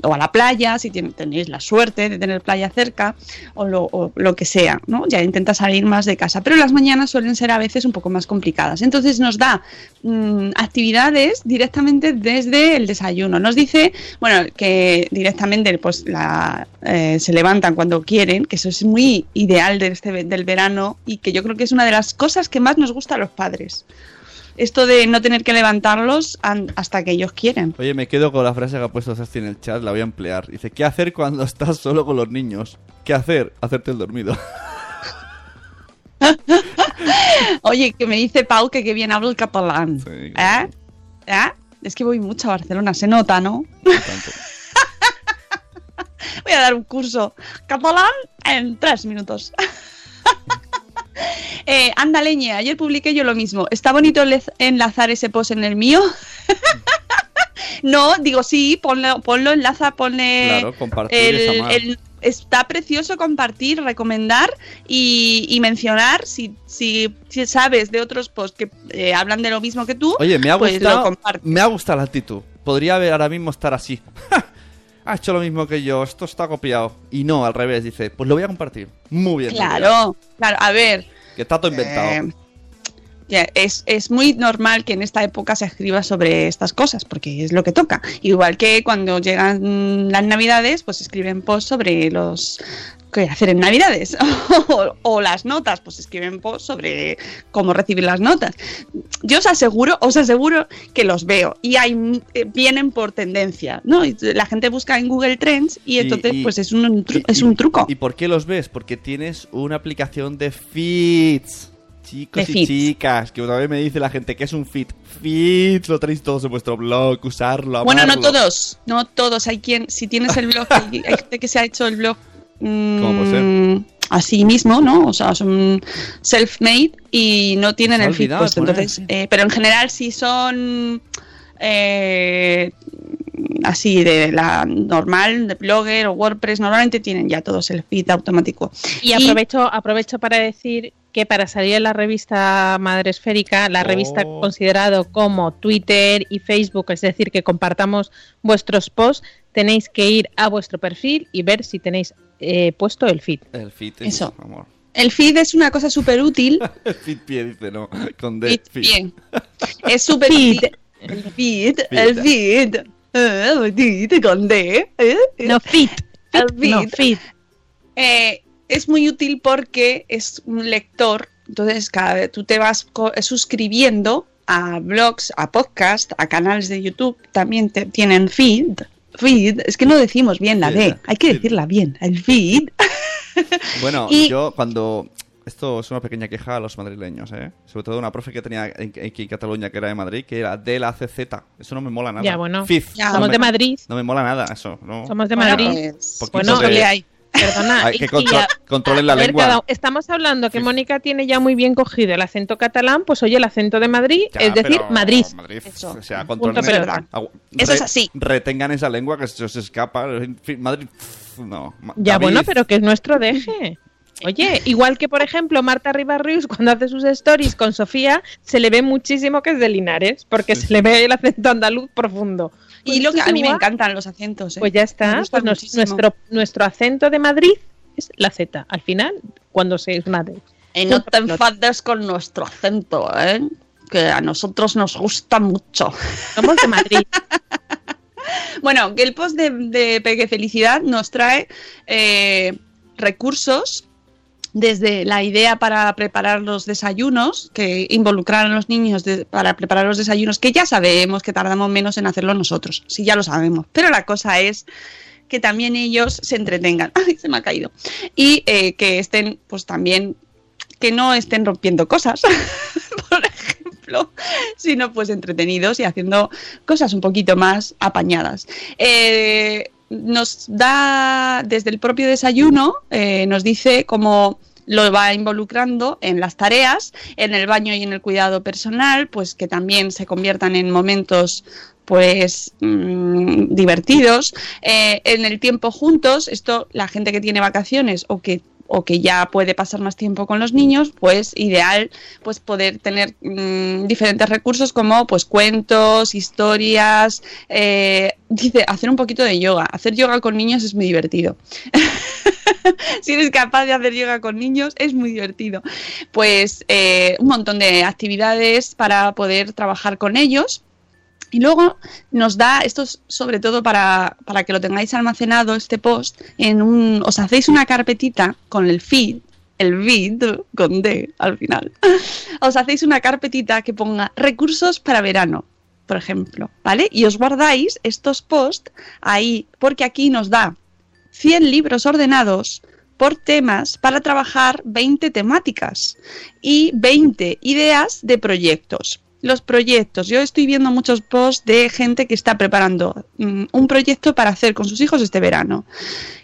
o a la playa, si ten- tenéis la suerte de tener playa cerca, o lo, o lo que sea, ¿no? Ya intenta salir más de casa. Pero las mañanas suelen ser a veces un poco más complicadas. Entonces nos da mm, actividades directamente desde el desayuno. Nos dice, bueno, que directamente pues la, eh, se levantan cuando quieren, que eso es muy ideal de este, del verano y que yo creo que es una de las cosas que más nos gusta a los padres. Esto de no tener que levantarlos an- hasta que ellos quieren. Oye, me quedo con la frase que ha puesto Sasti en el chat, la voy a emplear. Dice, ¿qué hacer cuando estás solo con los niños? ¿Qué hacer? Hacerte el dormido. Oye, que me dice Pau que qué bien hablo el catalán. ¿Eh? ¿Eh? Es que voy mucho a Barcelona, se nota, ¿no? voy a dar un curso catalán en tres minutos. Eh, anda, ayer publiqué yo lo mismo. ¿Está bonito enlazar ese post en el mío? no, digo sí, ponlo, ponlo enlaza, ponle Claro, compartir el, el- está precioso compartir, recomendar y, y mencionar si, si, si sabes de otros posts que eh, hablan de lo mismo que tú. Oye, me ha pues gustado. me ha gustado la actitud. Podría haber ahora mismo estar así. ha hecho lo mismo que yo, esto está copiado. Y no, al revés, dice, pues lo voy a compartir. Muy bien. Claro, claro, a ver. Que está todo inventado. eh, es, es muy normal que en esta época se escriba sobre estas cosas, porque es lo que toca. Igual que cuando llegan las navidades, pues escriben posts sobre los qué hacer en navidades. o, o las notas, pues escriben posts sobre cómo recibir las notas. Yo os aseguro, os aseguro que los veo y hay eh, vienen por tendencia, ¿no? La gente busca en Google Trends y entonces y- pues es un, es un truco. ¿Y por qué los ves? Porque tienes una aplicación de feeds. Chicos De y chicas, que también me dice la gente que es un feed. Feeds, lo tenéis todos en vuestro blog, usarlo, Bueno, no amarlo. todos, no todos. Hay quien, si tienes el blog, hay, hay gente que se ha hecho el blog mm, ¿Cómo puede ser? así mismo, ¿no? O sea, son self-made y no tienen el de poner, Entonces, eh, pero en general si son eh, así de la normal, de Blogger o WordPress, normalmente tienen ya todos el feed automático. Y aprovecho, aprovecho para decir que para salir en la revista Madre Esférica, la revista Oh. considerado como Twitter y Facebook, es decir, que compartamos vuestros posts, tenéis que ir a vuestro perfil y ver si tenéis eh, puesto el feed. El feed es, Eso. amor. El feed es una cosa súper útil. El feed pie dice, no, con D. Feed, feed. bien. Es súper útil. El feed, el feed. Eh, eh, eh. No, feed. El No, feed. feed. Eh, es muy útil porque es un lector, entonces cada vez tú te vas suscribiendo a blogs, a podcasts, a canales de YouTube, también te- tienen feed. Feed, es que no decimos bien la D, hay que decirla bien, el feed. Bueno, Y- yo cuando... Esto es una pequeña queja a los madrileños, ¿eh? Sobre todo una profe que tenía en- aquí en Cataluña, que era de Madrid, que era de la CZ. Eso no me mola nada. Ya, bueno. Fid. Ya, Somos no de Madrid. No me mola nada eso, ¿no? Somos de Bueno, Madrid. pues, Poquito Bueno, de- ¿qué le hay? Perdona. Hay que contro- a- controlen la ver, lengua. cada- estamos hablando que Mónica tiene ya muy bien cogido el acento catalán, pues oye, el acento de Madrid, Ya, es decir, pero Madrid. Eso. O sea, Punto controlen. agu- Eso es así. Retengan esa lengua que se os escapa. En fin, Madrid. No. Ya, David, bueno, pero que es nuestro deje. Oye, igual que por ejemplo Marta Ribarrius cuando hace sus stories con Sofía, se le ve muchísimo que es de Linares, porque se le ve el acento andaluz profundo. Y lo que a mí me encantan los acentos. ¿eh? Pues ya está, pues nos- nuestro, nuestro acento de Madrid es la Z, al final, cuando se es Madrid. Y no te enfades con nuestro acento, ¿eh? Que a nosotros nos gusta mucho. Somos de Madrid. Bueno, que el post de, de Peque Felicidad nos trae eh, recursos desde la idea para preparar los desayunos, que involucrar a los niños para preparar los desayunos, que ya sabemos que tardamos menos en hacerlo nosotros, sí, ya lo sabemos. Pero la cosa es que también ellos se entretengan. ¡Ay, se me ha caído! Y eh, que estén, pues también, que no estén rompiendo cosas, por ejemplo, sino pues entretenidos y haciendo cosas un poquito más apañadas. Eh, nos da desde el propio desayuno, eh, nos dice cómo lo va involucrando en las tareas, en el baño y en el cuidado personal, pues que también se conviertan en momentos pues mm, divertidos, Eh, en el tiempo juntos, esto la gente que tiene vacaciones o que o que ya puede pasar más tiempo con los niños, pues ideal pues poder tener mm, diferentes recursos como pues cuentos, historias, eh, dice hacer un poquito de yoga, hacer yoga con niños es muy divertido. si eres capaz de hacer yoga con niños, es muy divertido. Pues eh, un montón de actividades para poder trabajar con ellos. Y luego nos da, esto es sobre todo para, para que lo tengáis almacenado, este post, en un, os hacéis una carpetita con el feed, el feed con D al final, os hacéis una carpetita que ponga recursos para verano, por ejemplo, ¿vale? Y os guardáis estos posts ahí, porque aquí nos da 100 libros ordenados por temas para trabajar 20 temáticas y 20 ideas de proyectos. Los proyectos. Yo estoy viendo muchos posts de gente que está preparando mm, un proyecto para hacer con sus hijos este verano.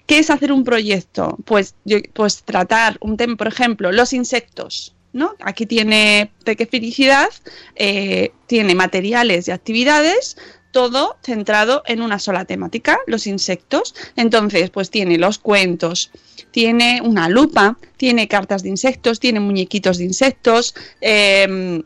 ¿Qué es hacer un proyecto? Pues, yo- pues tratar un tema, por ejemplo, los insectos. ¿no? Aquí tiene Peque Felicidad, eh, tiene materiales y actividades, todo centrado en una sola temática, los insectos. Entonces, pues tiene los cuentos, tiene una lupa, tiene cartas de insectos, tiene muñequitos de insectos, em,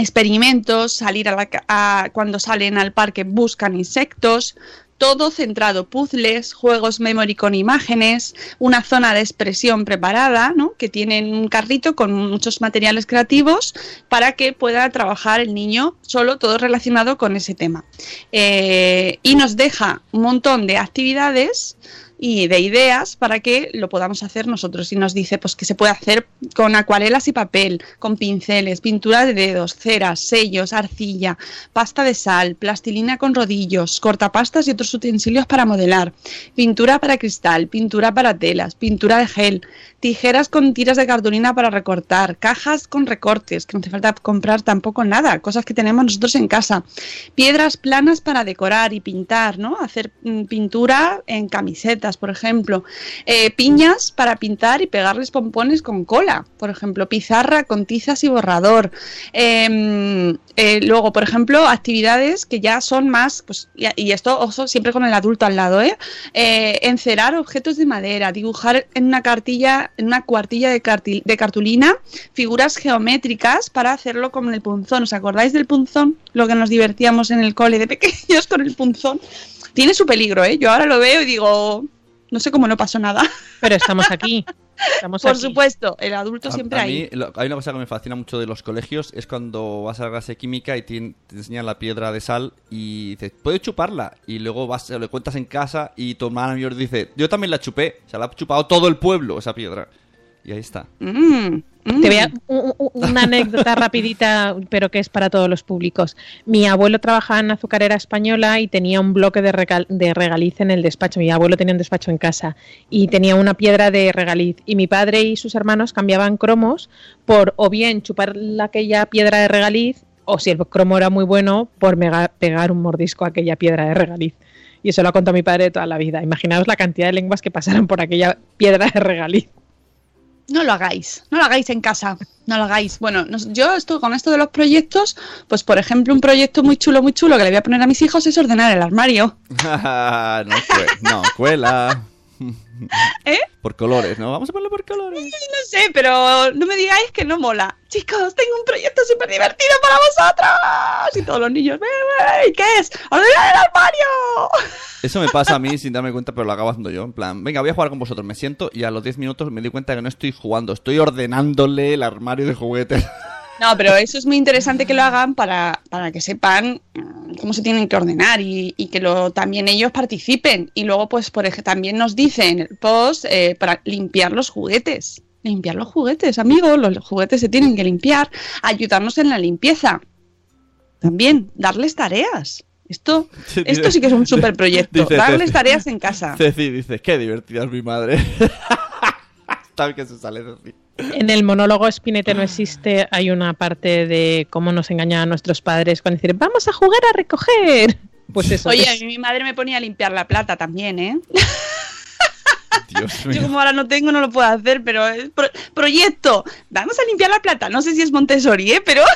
experimentos, salir a la, a- cuando salen al parque buscan insectos, todo centrado, puzzles, juegos memory con imágenes, una zona de expresión preparada, ¿no? que tienen un carrito con muchos materiales creativos para que pueda trabajar el niño solo todo relacionado con ese tema. Eh, y nos deja un montón de actividades y de ideas para que lo podamos hacer nosotros. Y nos dice pues que se puede hacer con acuarelas y papel, con pinceles, pintura de dedos, ceras, sellos, arcilla, pasta de sal, plastilina con rodillos, cortapastas y otros utensilios para modelar, pintura para cristal, pintura para telas, pintura de gel, tijeras con tiras de cartulina para recortar, cajas con recortes, que no hace falta comprar tampoco nada, cosas que tenemos nosotros en casa, piedras planas para decorar y pintar, ¿no? Hacer mm, pintura en camisetas, por ejemplo, Eh, piñas para pintar y pegarles pompones con cola, por ejemplo, pizarra con tizas y borrador. Eh, eh, luego, por ejemplo, actividades que ya son más, pues, y, esto, ojo, siempre con el adulto al lado, ¿eh? Eh, encerar objetos de madera, dibujar en una cartilla, en una cuartilla de, de cartulina, figuras geométricas para hacerlo con el punzón. ¿Os acordáis del punzón? Lo que nos divertíamos en el cole de pequeños con el punzón. Tiene su peligro, ¿eh? Yo ahora lo veo y digo, no sé cómo no pasó nada. Pero estamos aquí. Estamos Por aquí. supuesto, el adulto A- siempre a mí, lo- hay una cosa que me fascina mucho de los colegios, es cuando vas a la clase de química y tien- te, enseñan la piedra de sal y dices, ¿puedes chuparla? Y luego vas, le cuentas en casa y tu hermana mayor dice, yo también la chupé, se la ha chupado todo el pueblo esa piedra. Y ahí está. Mm, mm. Te voy a, una anécdota rapidita, pero que es para todos los públicos. Mi abuelo trabajaba en azucarera española y tenía un bloque de, regal- de regaliz en el despacho. Mi abuelo tenía un despacho en casa y tenía una piedra de regaliz. Y mi padre y sus hermanos cambiaban cromos por o bien chupar la- aquella piedra de regaliz o si el cromo era muy bueno, por mega- pegar un mordisco a aquella piedra de regaliz. Y eso lo ha contado mi padre toda la vida. Imaginaos la cantidad de lenguas que pasaron por aquella piedra de regaliz. No lo hagáis, no lo hagáis en casa, no lo hagáis. Bueno, yo estoy con esto de los proyectos, pues por ejemplo un proyecto muy chulo, muy chulo que le voy a poner a mis hijos es ordenar el armario. no, cuela. ¿Eh? Por colores, ¿no? Vamos a ponerlo por colores. No sé, pero no me digáis que no mola. Chicos, tengo un proyecto súper divertido para vosotros. Y todos los niños, "Ve, ve, ¿y qué es? ¡Ordenar el armario! Eso me pasa a mí sin darme cuenta, pero lo acabo haciendo yo. En plan, venga, voy a jugar con vosotros. Me siento y a los 10 minutos me doy cuenta que no estoy jugando, estoy ordenándole el armario de juguetes. No, pero eso es muy interesante que lo hagan para, para que sepan mm, cómo se tienen que ordenar y, y que lo, también ellos participen. Y luego, pues, por ejemplo, también nos dicen en el post eh, para limpiar los juguetes. Limpiar los juguetes, amigos, los juguetes se tienen que limpiar, ayudarnos en la limpieza. También, darles tareas. Esto, esto sí que es un super proyecto. dice darles Ceci. tareas en casa. Ceci dice, qué divertida es mi madre. Tal que se sale Ceci. En el monólogo Spinete no existe, hay una parte de cómo nos engañan a nuestros padres cuando dicen, vamos a jugar a recoger. Pues eso. Oye, es- a mí mi madre me ponía a limpiar la plata también, ¿eh? Dios Yo mío. como ahora no tengo, no lo puedo hacer, pero es pro- proyecto. Vamos a limpiar la plata. No sé si es Montessori, ¿eh? Pero...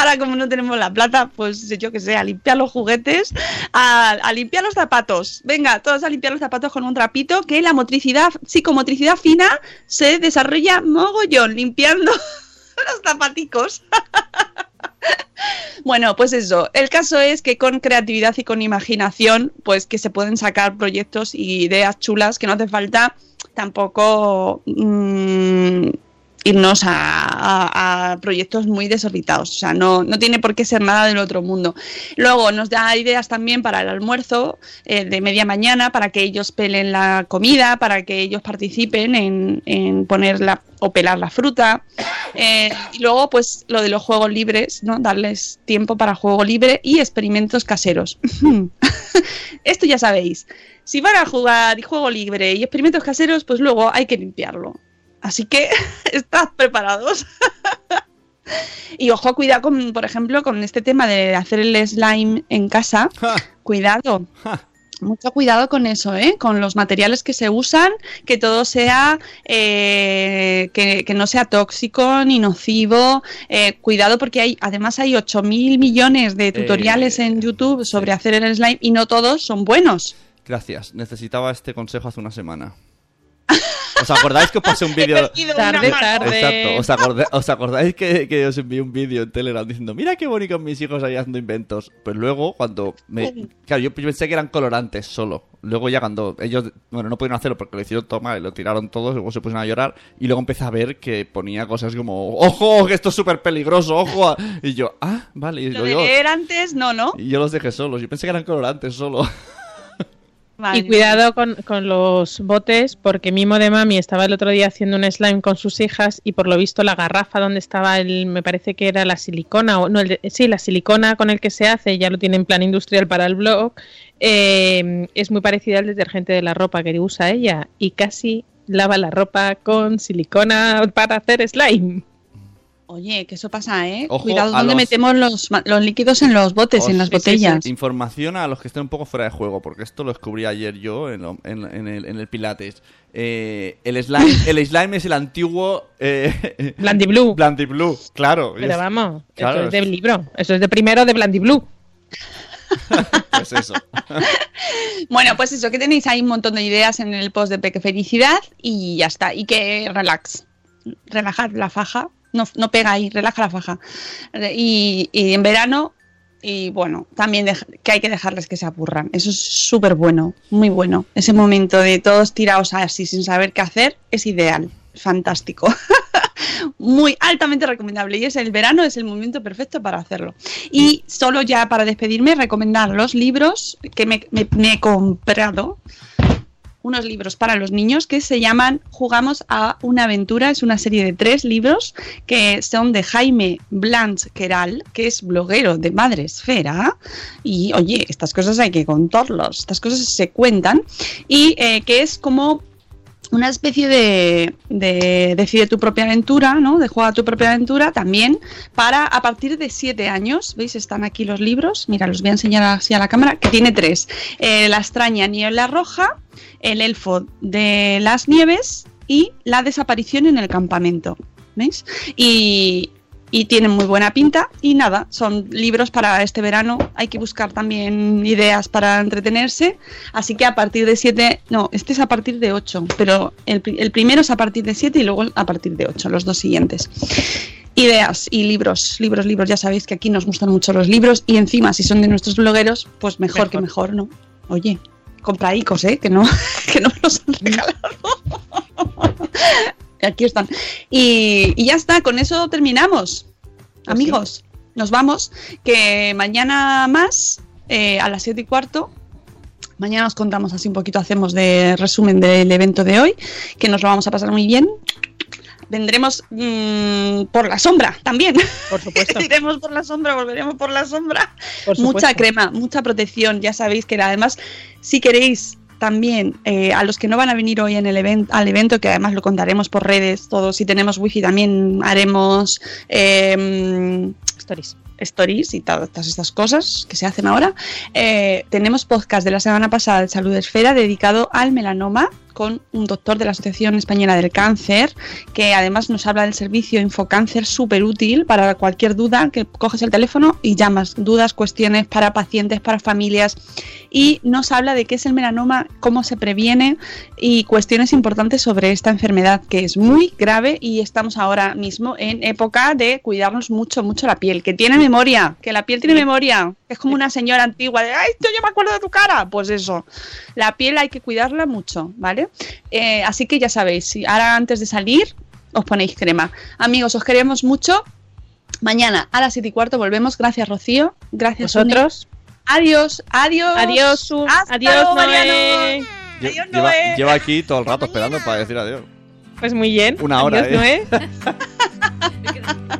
Ahora como no tenemos la plata, pues yo que sé, a limpiar los juguetes, a, limpiar los zapatos. Venga, todos a limpiar los zapatos con un trapito, que la motricidad, psicomotricidad fina se desarrolla mogollón, limpiando los zapaticos. Bueno, pues eso. El caso es que con creatividad y con imaginación, pues que se pueden sacar proyectos y ideas chulas que no hace falta tampoco mm, irnos a, a- proyectos muy desorbitados. O sea, no, no tiene por qué ser nada del otro mundo. Luego nos da ideas también para el almuerzo eh, de media mañana, para que ellos pelen la comida, para que ellos participen en, en poner la, o pelar la fruta. Eh, y luego, pues lo de los juegos libres, ¿no? Darles tiempo para juego libre y experimentos caseros. Esto ya sabéis. Si van a jugar y juego libre y experimentos caseros, pues luego hay que limpiarlo. Así que estad preparados. y ojo, cuidado con, por ejemplo, con este tema de hacer el slime en casa. Cuidado. Mucho cuidado con eso, ¿eh? Con los materiales que se usan, que todo sea, eh, que, que no sea tóxico ni nocivo. Eh, cuidado porque hay, además hay 8 mil millones de tutoriales en YouTube sobre hacer el slime y no todos son buenos. Gracias, necesitaba este consejo hace una semana. ¿Os acordáis que os pasé un vídeo? Tarde, tarde. Exacto, ¿os, acordé- os acordáis que, que os envié un vídeo en Telegram diciendo, mira qué bonito mis hijos ahí haciendo inventos? Pues luego, cuando me... Claro, yo pensé que eran colorantes solo. Luego ya cuando ellos, bueno, no pudieron hacerlo porque lo hicieron toma y lo tiraron todos, luego se pusieron a llorar y luego empecé a ver que ponía cosas como, ojo, que esto es súper peligroso, ojo. Y yo, ah, vale. Y, Lo lo de leer antes, no, ¿no? y yo los dejé solos, yo pensé que eran colorantes solo. Y cuidado con, con los botes, porque Mimo de Mami estaba el otro día haciendo un slime con sus hijas y por lo visto la garrafa donde estaba el, me parece que era la silicona, o no, el de- sí, la silicona con el que se hace, ya lo tiene en plan industrial para el blog, eh, es muy parecida al detergente de la ropa que usa ella y casi lava la ropa con silicona para hacer slime. Oye, que eso pasa, ¿eh? Ojo Cuidado donde los- metemos los, los líquidos en los botes, en las botellas. Información a los que estén un poco fuera de juego, porque esto lo descubrí ayer yo en, lo- en- en el, en el Pilates. Eh, el, slime, el slime es el antiguo... Eh, Blandy Blue. Blandy Blue, claro. Pero Es- vamos, claro, eso es del libro, eso es de primero de Blandy Blue. Pues eso. Bueno, pues eso, que tenéis ahí un montón de ideas en el post de Peque Felicidad y ya está. Y que relax. Relajad la faja. No, no pega ahí, relaja la faja. Re- Y, y en verano, y bueno, también que hay que dejarles que se aburran. Eso es súper bueno, muy bueno. Ese momento de todos tirados así sin saber qué hacer es ideal. Fantástico. muy altamente recomendable. Y es el verano, es el momento perfecto para hacerlo. Y solo ya para despedirme, recomendar los libros que me he comprado. Unos libros para los niños que se llaman Jugamos a una aventura. Es una serie de tres libros que son de Jaime Blanch Queral, que es bloguero de Madre Esfera. Y oye, estas cosas hay que contarlas, estas cosas se cuentan. Y eh, que es como una especie de, de decide tu propia aventura, ¿no? De juega tu propia aventura también para a partir de siete años. ¿Veis? Están aquí los libros. Mira, los voy a enseñar así a la cámara, que tiene tres. Eh, la extraña niebla roja, el elfo de las nieves y la desaparición en el campamento. ¿Veis? Y, y tienen muy buena pinta y nada, son libros para este verano. Hay que buscar también ideas para entretenerse. Así que a partir de 7, no, este es a partir de 8, pero el, el primero es a partir de 7 y luego a partir de 8, los dos siguientes. Ideas y libros, libros, libros. Ya sabéis que aquí nos gustan mucho los libros y encima si son de nuestros blogueros, pues mejor, que mejor, ¿no? Oye, compra icos, ¿eh? Que no, que no me los han regalado. Aquí están. Y, y ya está, con eso terminamos. Amigos, nos vamos. Que mañana más, eh, a las 7 y cuarto, mañana os contamos así un poquito, hacemos de resumen del evento de hoy, que nos lo vamos a pasar muy bien. Vendremos mm, por la sombra también. Por supuesto. Iremos por la sombra, volveremos por la sombra. Por mucha crema, mucha protección. Ya sabéis que además, si queréis también eh, a los que no van a venir hoy en el evento, al evento, que además lo contaremos por redes, todo, si tenemos wifi también haremos eh, Stories. stories y to- todas estas cosas que se hacen ahora. Eh, tenemos podcast de la semana pasada de Salud Esfera dedicado al melanoma con un doctor de la Asociación Española del Cáncer que además nos habla del servicio Infocáncer súper útil para cualquier duda que coges el teléfono y llamas dudas, cuestiones para pacientes, para familias y nos habla de qué es el melanoma, cómo se previene y cuestiones importantes sobre esta enfermedad que es muy grave y estamos ahora mismo en época de cuidarnos mucho, mucho la piel, que tiene memoria, que la piel tiene memoria, es como una señora antigua de, ay, yo ya me acuerdo de tu cara, pues eso, la piel hay que cuidarla mucho, ¿vale? Eh, así que ya sabéis, si ahora antes de salir os ponéis crema. Amigos, os queremos mucho. Mañana a las 7 y cuarto volvemos. Gracias, Rocío. Gracias, Vosotros. Adiós, adiós. Adiós, Su. Hasta Adiós, Noé. Adiós, lleva, Noé. lleva aquí todo el rato esperando para decir adiós. Pues muy bien. Una hora, Adiós, ¿eh? Noé.